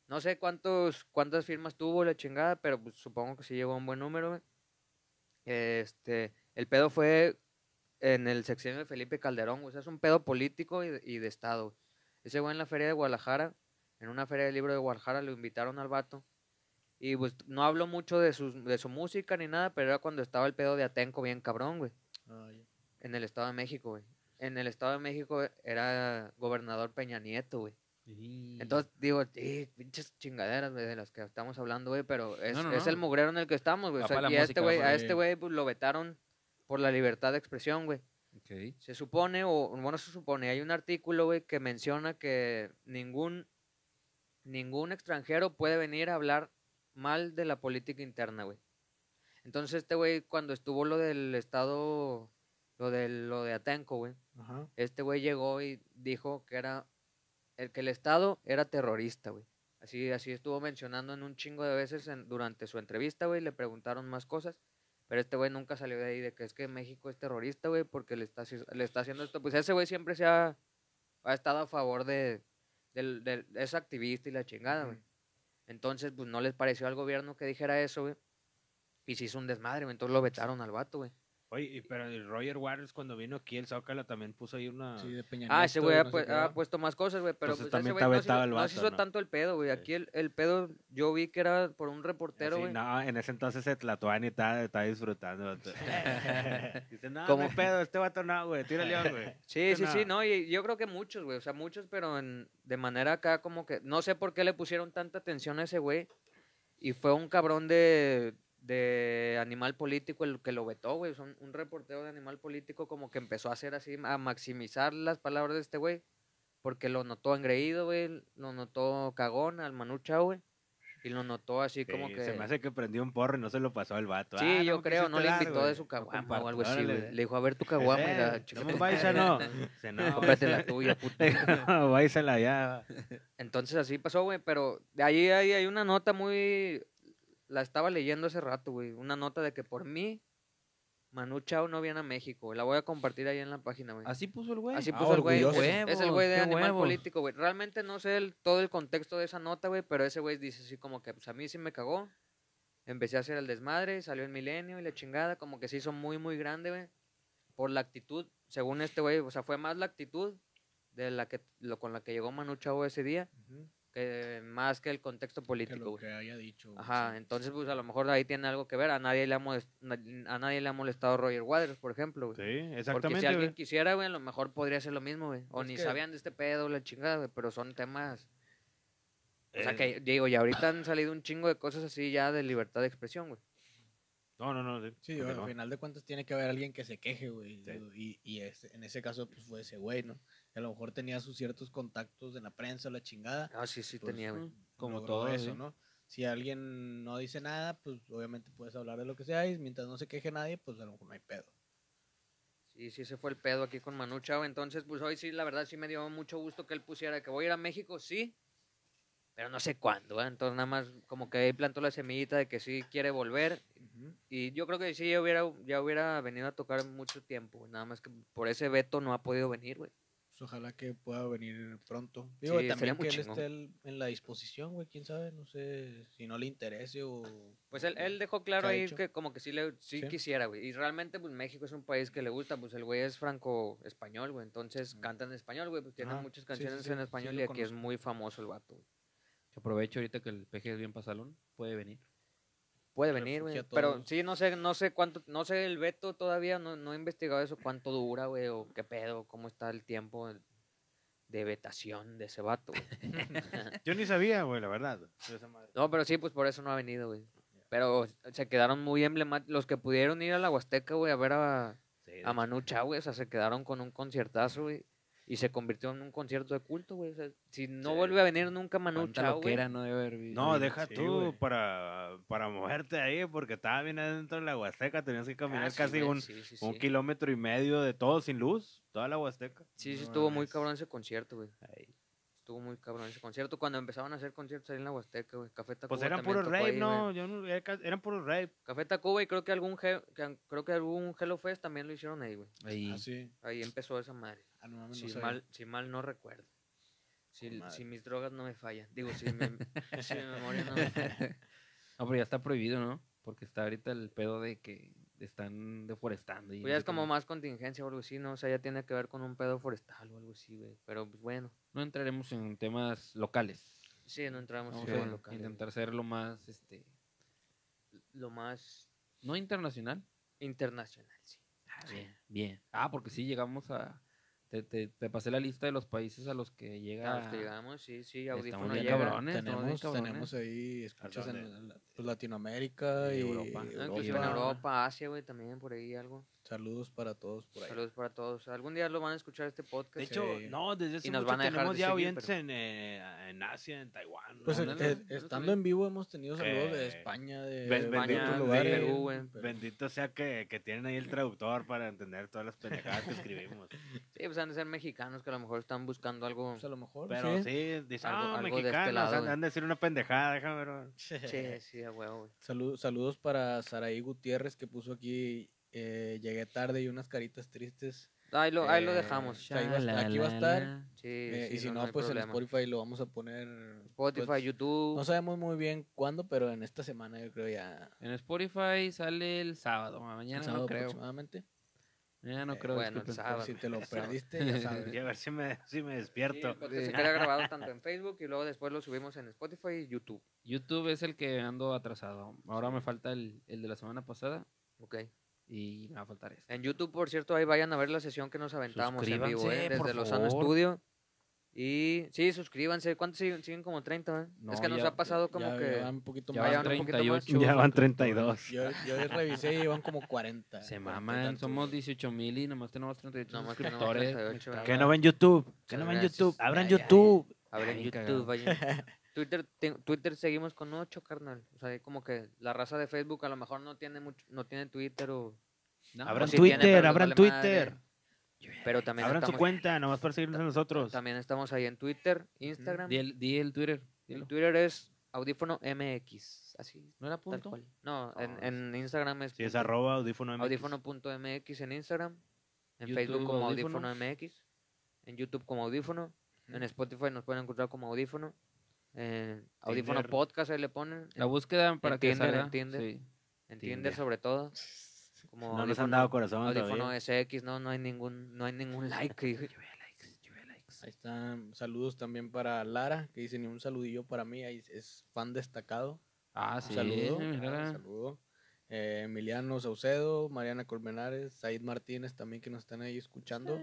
No sé cuántos, cuántas firmas tuvo la chingada, pero pues, supongo que sí llegó a un buen número, güey. Este, el pedo fue en el sexenio de Felipe Calderón, güey. O sea, es un pedo político y de, y de Estado. Ese güey en la feria de Guadalajara, en una feria del libro de Guadalajara, lo invitaron al vato. Y pues no habló mucho de, sus, de su música ni nada, pero era cuando estaba el pedo de Atenco bien cabrón, güey. Ah, en el Estado de México, güey. En el Estado de México era gobernador Peña Nieto, güey. Entonces, digo, pinches chingaderas, güey, de las que estamos hablando, güey, pero es, No, no, es no. el mugrero en el que estamos, güey. O sea, y a este este güey, pues, lo vetaron por la libertad de expresión, güey. Ok. Se supone, o bueno, se supone, hay un artículo, güey, que menciona que ningún, ningún extranjero puede venir a hablar mal de la política interna, güey. Entonces este güey, cuando estuvo lo del estado, lo de, lo de Atenco, güey, Ajá. este güey llegó y dijo que era, el que el estado era terrorista, güey. Así, así estuvo mencionando en un chingo de veces en- durante su entrevista, güey, le preguntaron más cosas. Pero este güey nunca salió de ahí de que es que México es terrorista, güey, porque le está, le está haciendo esto. Pues ese güey siempre se ha, ha estado a favor de, del, del- es activista y la chingada, güey. Entonces, pues no les pareció al gobierno que dijera eso, güey. Y se hizo un desmadre, güey. Entonces lo vetaron al vato, güey. Oye, y- pero el Roger Waters cuando vino aquí el Zócalo también puso ahí una... Sí, de Peña Ah, ese güey ha, no sé ha puesto más cosas, güey, pero Entonces pues ese también güey está no, el no se hizo ¿no? tanto el pedo, güey. Sí. Aquí el, el pedo, yo vi que era por un reportero, Sí, güey. no, en ese entonces el Tlatuani estaba, estaba disfrutando. Dice, no, ¿Cómo? no hay pedo, este vato no, güey, tírale, güey. Sí, sí, sí, no. no, y yo creo que muchos, güey, o sea, muchos, pero en, de manera acá como que, no sé por qué le pusieron tanta atención a ese güey, y fue un cabrón de, de Animal Político el que lo vetó, güey, son un reportero de Animal Político como que empezó a hacer así, a maximizar las palabras de este güey, porque lo notó engreído, güey, lo notó cagón al Manu Chao, güey, y lo notó así como Sí, que... Se me hace que prendió un porro y no se lo pasó al vato. Sí, Ah, yo creo, no le invitó de su No caguama o algo así, güey. Le dijo, a ver tu caguama, Eh, mira, no me vayas, no. No, cómprate la tuya, puto. váyasela ya. Entonces así pasó, güey, pero de ahí, ahí hay una nota muy... La estaba leyendo hace rato, güey. Una nota de que por mí, Manu Chao no viene a México. La voy a compartir ahí en la página, güey. Así puso el güey. Así Ah, puso el güey. Es el güey de Animal huevos. Político, güey. Realmente no sé el- todo el contexto de esa nota, güey, pero ese güey dice así como que, pues a mí sí me cagó. Empecé a hacer el desmadre, salió el milenio y la chingada, como que se hizo muy, muy grande, güey. Por la actitud, según este güey, o sea, fue más la actitud de la que, lo, con la que llegó Manu Chao ese día, Ujú. Que más que el contexto Que político, lo güey. que haya dicho. güey, Ajá, sí. entonces pues a lo mejor ahí tiene algo que ver. A nadie le ha, a nadie le ha molestado Roger Waters, por ejemplo, güey. Sí, Porque si exactamente, alguien quisiera, güey, a lo mejor podría ser lo mismo, güey. O Es ni que- sabían de este pedo, la chingada, güey, pero son temas... O sea Eh, que, digo, y ahorita han salido un chingo de cosas así ya de libertad de expresión, güey. No, no, no. Sí, al final de cuentas tiene que haber alguien que se queje, güey. Sí. Y, y ese- en ese caso, pues fue ese güey, ¿no? A lo mejor tenía sus ciertos contactos en la prensa, la chingada. Ah, sí, sí pues, tenía, güey. Mm, Como todo eso, ¿sí? ¿no? Si alguien no dice nada, pues obviamente puedes hablar de lo que sea y mientras no se queje nadie, pues a lo mejor no hay pedo. Sí, sí, ese fue el pedo aquí con Manu Chao. Entonces, pues hoy sí, la verdad, sí me dio mucho gusto que él pusiera que voy a ir a México, sí, pero no sé cuándo, ¿eh? Entonces, nada más como que ahí plantó la semillita de que sí quiere volver. Y yo creo que sí, ya hubiera, ya hubiera venido a tocar mucho tiempo. Nada más que por ese veto no ha podido venir, güey. Ojalá que pueda venir pronto. Digo, Sí, también que él chingón. esté el- en la disposición, güey, quién sabe, no sé si no le interese o... Pues él, él dejó claro ahí que como que sí, le, sí, Sí. quisiera, güey. Y realmente, pues México es un país que le gusta, pues el güey es franco-español, güey. Entonces Mm. canta en español, güey. Pues tiene muchas canciones sí, en español y aquí es muy famoso el vato, güey. Que aprovecho ahorita que el peje es bien pasalón. Puede venir. Puede venir, güey. Pero sí, no sé, no sé cuánto, no sé el veto todavía, no, no he investigado eso, cuánto dura, güey, o qué pedo, cómo está el tiempo de vetación de ese vato, güey. Yo ni sabía, güey, la verdad. de esa madre. No, pero sí, pues por eso no ha venido, güey. Pero se quedaron muy emblemáticos. Los que pudieron ir a la Huasteca, güey, a ver a, Sí, a. Manu Chao, güey, o sea, se quedaron con un conciertazo, güey. Y se convirtió en un concierto de culto, güey. O sea, si no Sí. vuelve a venir nunca Manu Chao, güey. no debe haber. No, deja Sí, tú para, para moverte ahí, porque estaba bien adentro de la Huasteca, tenías que caminar Ah, casi un, sí, sí, un sí. kilómetro y medio de todo sin luz, toda la Huasteca. Sí, sí, No estuvo muy cabrón ese concierto, güey. Estuvo muy cabrón ese concierto. Cuando empezaban a hacer conciertos ahí en la Huasteca, güey. Café Tacuba Pues eran puros rape, ahí, no, yo no, eran puros rape. Café Tacuba y creo que algún que creo que algún Hello Fest también lo hicieron ahí, güey. Ahí. Así. Ahí empezó esa madre. Ah, no Si mal, si mal no recuerdo. Si, si mis drogas no me fallan. Digo, si, me- si mi memoria no me falla. No, pero ya está prohibido, ¿no? Porque está ahorita el pedo de que están deforestando. Y Pues ya es como más contingencia o algo así, ¿no? O sea, ya tiene que ver con un pedo forestal o algo así, güey. Pero pues bueno. No entraremos en temas locales. Sí, no entramos Vamos en temas locales, intentar ser lo más, este, Lo más no internacional, internacional, sí. Bien, bien. Ah, porque sí llegamos a. Te, te, te pasé la lista de los países a los que A llega. los que llegamos, sí, sí, audífono bien llega. cabrones. Tenemos, cabrones. tenemos ahí escuchas en la- pues, Latinoamérica Y y, Europa. Ah, inclusive en Europa, Asia, güey, también por ahí algo. Saludos para todos por ahí. Saludos para todos. Algún día lo van a escuchar este podcast. De hecho, Sí. no, desde hace Y nos mucho van a dejar tenemos de ya seguir, oyentes pero- en, eh, en Asia, en Taiwán. ¿no? Pues eh, eh, estando en vivo hemos tenido saludos de España, de, Ven- de otros de lugares. Perú, pero- Bendito sea que, que tienen ahí el traductor para entender todas las pendejadas que escribimos. Sí, pues han de ser mexicanos que a lo mejor están buscando algo. pues, a lo mejor, Pero sí. sí, dice, Algo- ah, algo de este mexicanos, lado, han, güey. han de decir una pendejada, déjame ver. Sí, sí, a huevo, saludos para Saraí Gutiérrez que puso aquí, eh, llegué tarde y unas caritas tristes. Ahí lo, ahí lo Eh, demos. ahí va a estar- aquí va a estar. Sí, Eh, sí, y si no, no, pues en problema. Spotify lo vamos a poner. Spotify, pues, YouTube. No sabemos muy bien cuándo, pero en esta semana yo creo ya. En Spotify sale el sábado. Mañana el sábado no creo. aproximadamente. Mañana no Eh, creo. bueno, el sábado. Si te lo perdiste, ya sabes. Y a ver si me, si me Sí, despierto. el podcast se queda grabado tanto en Facebook y luego después lo subimos en Spotify y YouTube. YouTube es el que ando atrasado. Ahora me falta el, el de la semana pasada Ok. Y me va a faltar este. En YouTube, por cierto, ahí vayan a ver la sesión que nos aventamos en vivo, ¿eh? desde Lozano. Studio. Y sí, suscríbanse. ¿Cuántos siguen? Siguen como 30, ¿eh? No, es que nos ya- ha pasado como ya que... van un poquito ya más. van un poquito más 38. Ya van 32. Yo, yo revisé y llevan como 40. Se 40 y maman, somos 18 mil y nomás tenemos 38 Nomás suscriptores. 38, Me ¿verdad? Que no ven YouTube. Que no ven. YouTube. Abran YouTube. A ver, en Bien YouTube, vayan. Twitter, te- Twitter seguimos con 8, carnal. O sea, hay como que la raza de Facebook a lo mejor no tiene mucho, no tiene Twitter o... No, Abran sí Twitter, tiene, abran vale Twitter. madre. Pero también Abran su cuenta, nomás para seguirnos a nosotros. también estamos ahí en Twitter, Instagram. Di el, di el Twitter. El. Twitter es audífono MX. Así, ¿No era tal punto? cual. No, en, Ah, en Instagram es... Si es arroba audífono MX. audífono.mx en Instagram, en YouTube, Facebook como audífono. audífono MX, en YouTube como audífono, en. Spotify nos pueden encontrar como audífono, audífono Tinder. podcast ahí le ponen, La búsqueda para que Tinder, en salga. Tinder. Sí. en Tinder. Tinder sobre todo, como No nos han audífono- dado corazón audífono todavía. SX, no, no hay ningún, no hay ningún like. que Ahí están saludos también para Lara, que dice ni un saludillo para mí, ahí es fan destacado. Ah, Un sí. saludo. mira. ah, saludo. Eh, Emiliano Saucedo, Mariana Colmenares, Said Martínez también que nos están ahí escuchando.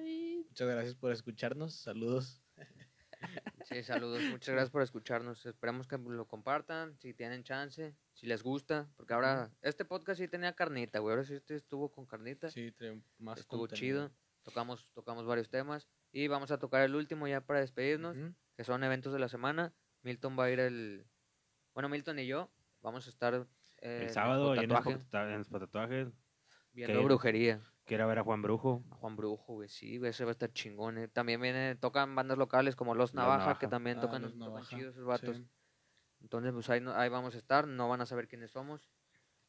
Muchas gracias por escucharnos. Saludos. Sí, saludos, muchas gracias por escucharnos, esperamos que lo compartan, si tienen chance, si les gusta, porque ahora, este podcast sí tenía carnita, güey, ahora sí este estuvo con carnita. Sí, más estuvo contenido. chido. Tocamos, tocamos varios temas. Y vamos a tocar el último ya para despedirnos, Ujú. que son eventos de la semana. Milton va a ir el. Bueno, Milton y yo vamos a estar. eh, El sábado, en los tatuajes, viendo brujería. Quiero ver a Juan Brujo. A Juan Brujo, güey, sí, güey, ese va a estar chingón. eh. También viene, tocan bandas locales como Los Los Navaja, que Navaja. también Ah, tocan, Los tocan Navaja, chidos esos vatos. sí. Entonces, pues ahí, ahí vamos a estar. No van a saber quiénes somos.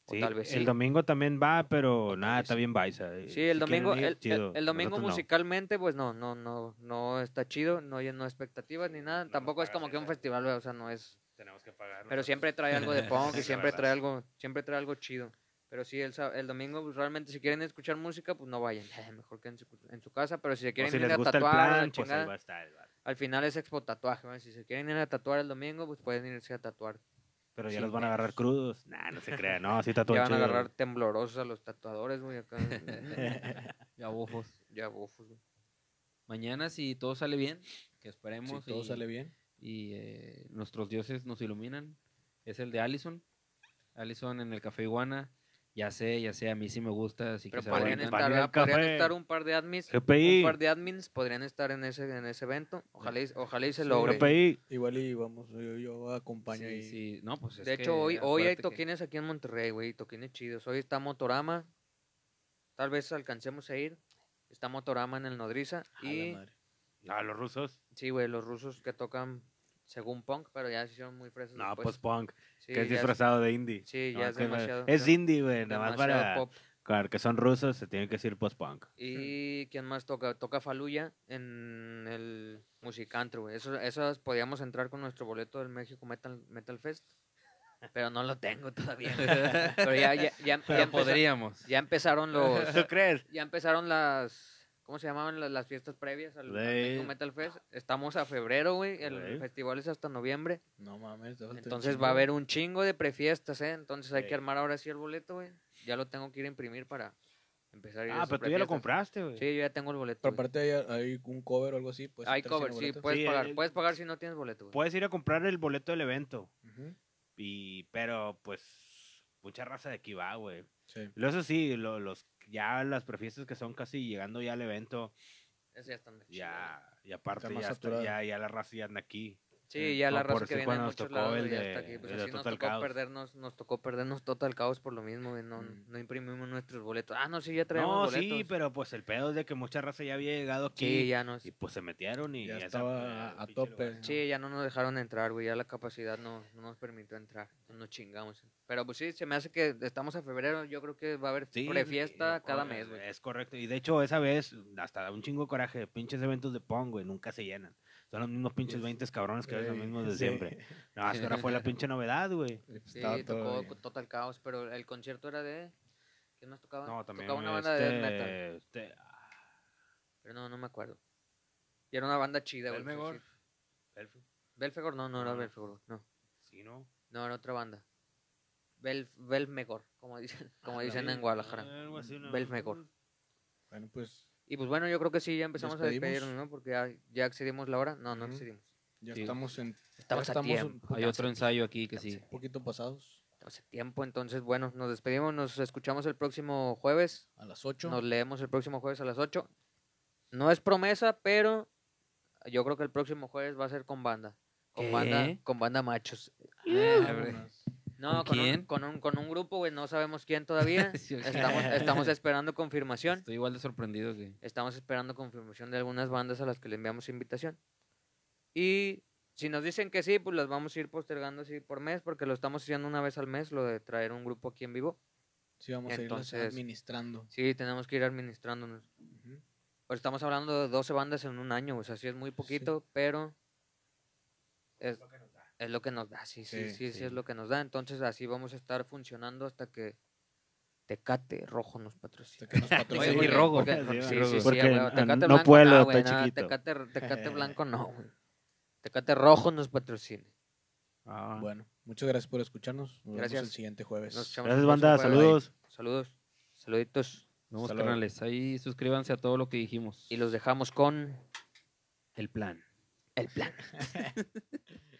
Sí, tal vez sí. El domingo también va, pero nada, está sí. bien baisa. eh. Sí, el Si domingo, ir, el, el- chido. el domingo Nosotros no. musicalmente, pues no, no, no, no está chido, no hay no expectativas ni nada. No, Tampoco es como que un festival, o sea, no es. Tenemos que pagar. Pero siempre trae algo de punk y siempre trae algo, siempre trae algo chido. Pero sí, el, el domingo, pues realmente si quieren escuchar música, pues no vayan. Mejor que en su, en su casa, pero si se quieren si ir les a gusta tatuar, a la plan, pues ahí chingada, va a estar el bar. al final es expo tatuaje, ¿no? Si se quieren ir a tatuar el domingo, pues pueden irse a tatuar. Pero ya los van a agarrar crudos. Nah, no se crean. No, sí todo Ya van a agarrar temblorosos a los tatuadores, güey, acá. Ya bofos. ya bofos, güey. Mañana, si todo sale bien, que Si esperemos. todo y, sale bien. y eh, nuestros dioses nos iluminan. Es el de Allison. Allison en el Café Iguana. Ya sé, ya sé, a mí sí me gusta. Así Pero que se podrían a estar, podrían estar un par de admins, GPI. un par de admins podrían estar en ese en ese evento. Ojalá y, ojalá y se logre. GPI. Igual y vamos, yo, yo acompaño Sí, ahí. sí. No, pues es de que hecho, hoy, hoy hay que- toquines aquí en Monterrey, güey, toquines chidos. Hoy está Motorama. Tal vez alcancemos a ir. Está Motorama en el Nodriza. A la Y madre. No, los rusos. sí, güey, los rusos que tocan según punk, pero ya se hicieron muy fresas. No, después. post-punk. Sí, que es disfrazado de indie. Sí, No, ya es demasiado. Es indie, güey. Nada más para. pop. Claro, que son rusos, se tiene que decir post-punk. ¿Y quién más toca? Toca Faluya en el Musicantro, güey. Eso, esas podíamos entrar con nuestro boleto del México Metal, Metal Fest. Pero no lo tengo todavía. Pero ya, ya, ya, Pero podríamos. ya empezaron los. ¿Tú crees? Ya empezaron las. ¿Cómo se llamaban las, las fiestas previas al, Metal Fest? Estamos a febrero, güey. El festival es hasta noviembre. No mames. Entonces va a haber un chingo de prefiestas, ¿eh? Entonces hay que armar ahora sí el boleto, güey. Ya lo tengo que ir a imprimir para, empezar a ir a Ah, pero tú ya lo compraste, güey. Sí, yo ya tengo el boleto. Pero aparte hay, hay un cover o algo así. puedes Hay cover, sí, puedes Sí, pagar. el- Puedes pagar si no tienes boleto, güey. Puedes ir a comprar el boleto del evento. Y, pero, pues, mucha raza de aquí va, güey. Sí. Luego, eso sí, lo- los, ya las prefiestas que son casi llegando ya al evento, ya están de ya, y aparte ya, está- ya, ya la raza ya anda aquí. Sí, ya la raza que viene de muchos lados el güey, ya de- está aquí. Pues de así nos tocó Caos. perdernos, nos tocó perdernos Total Caos por lo mismo, no, Mm. no imprimimos nuestros boletos. Ah, no, sí, ya traemos No, boletos. sí, pero pues el pedo es de que mucha raza ya había llegado aquí. Sí, ya nos, Y pues se metieron y Ya estaba a tope. lugar. sí, ya no nos dejaron entrar, güey, ya la capacidad no, no nos permitió entrar, nos chingamos. Pero pues sí, se me hace que estamos a febrero, yo creo que va a haber Sí, prefiesta y- cada o- mes, güey. Es correcto. Y de hecho, esa vez, hasta da un chingo de coraje. Pinches eventos de Pong, güey, nunca se llenan. Son los mismos pinches Sí. 20 cabrones que ves los mismos de sí. siempre. No, hasta ahora fue la pinche novedad, güey. Sí, tocó. Total Caos, pero el concierto era de... ¿Quién más tocaba? No, también. Tocaba una banda de death metal. este, este, Pero no, no me acuerdo. Y era una banda chida, güey. pues, Belmegor. sí. Belf- Belfegor, no, no era No. Belfegor, no. Sí, ¿no? No, era otra banda. Bel, Belmegor, como dicen, como Ah, dicen en. Guadalajara. Ah, algo así, ¿no? Belmegor. Bueno, pues Y pues bueno, yo creo que sí, ya empezamos a despedirnos, ¿no? Porque ya, ya excedimos la hora. No, no Ujú. excedimos. ya Sí. estamos en. Estamos ya a estamos tiempo. Hay otro ensayo aquí que sí. un poquito pasados. Estamos a tiempo, entonces bueno, nos despedimos, nos escuchamos el próximo jueves. A las 8. Nos leemos el próximo jueves a las 8. No es promesa, pero yo creo que el próximo jueves va a ser con banda. Con banda, con banda machos. Ah, hombre. No, ¿Con con, un- con, un, con un grupo, güey, no sabemos quién todavía. Estamos, estamos esperando confirmación. Estoy igual de sorprendido que. Estamos esperando confirmación de algunas bandas a las que le enviamos invitación. Y si nos dicen que sí, pues las vamos a ir postergando así por mes, porque lo estamos haciendo una vez al mes, lo de traer un grupo aquí en vivo. Sí, vamos a Entonces- administrando. Sí, tenemos que ir administrándonos. Pero estamos hablando de 12 bandas en un año, o sea, sí es muy poquito, pero es, es lo que nos da, sí, sí, sí, Sí, sí, sí. es lo que nos da. Entonces así vamos a estar funcionando hasta que Tecate Rojo nos patrocine. Oye, porque- rojo. porque- Sí, sí, rojo. sí, sí, Porque Tecate no blanco puede, no, está güey, no, chiquito. Tecate, Tecate blanco no, güey. Tecate Rojo nos patrocine. Ah, Bueno, muchas gracias por escucharnos. Nos Gracias. vemos el siguiente jueves. Gracias, banda. Saludos. Saludos. Saluditos. Luego. carnales. Ahí suscríbanse a todo lo que dijimos. Y los dejamos con el plan. el plan.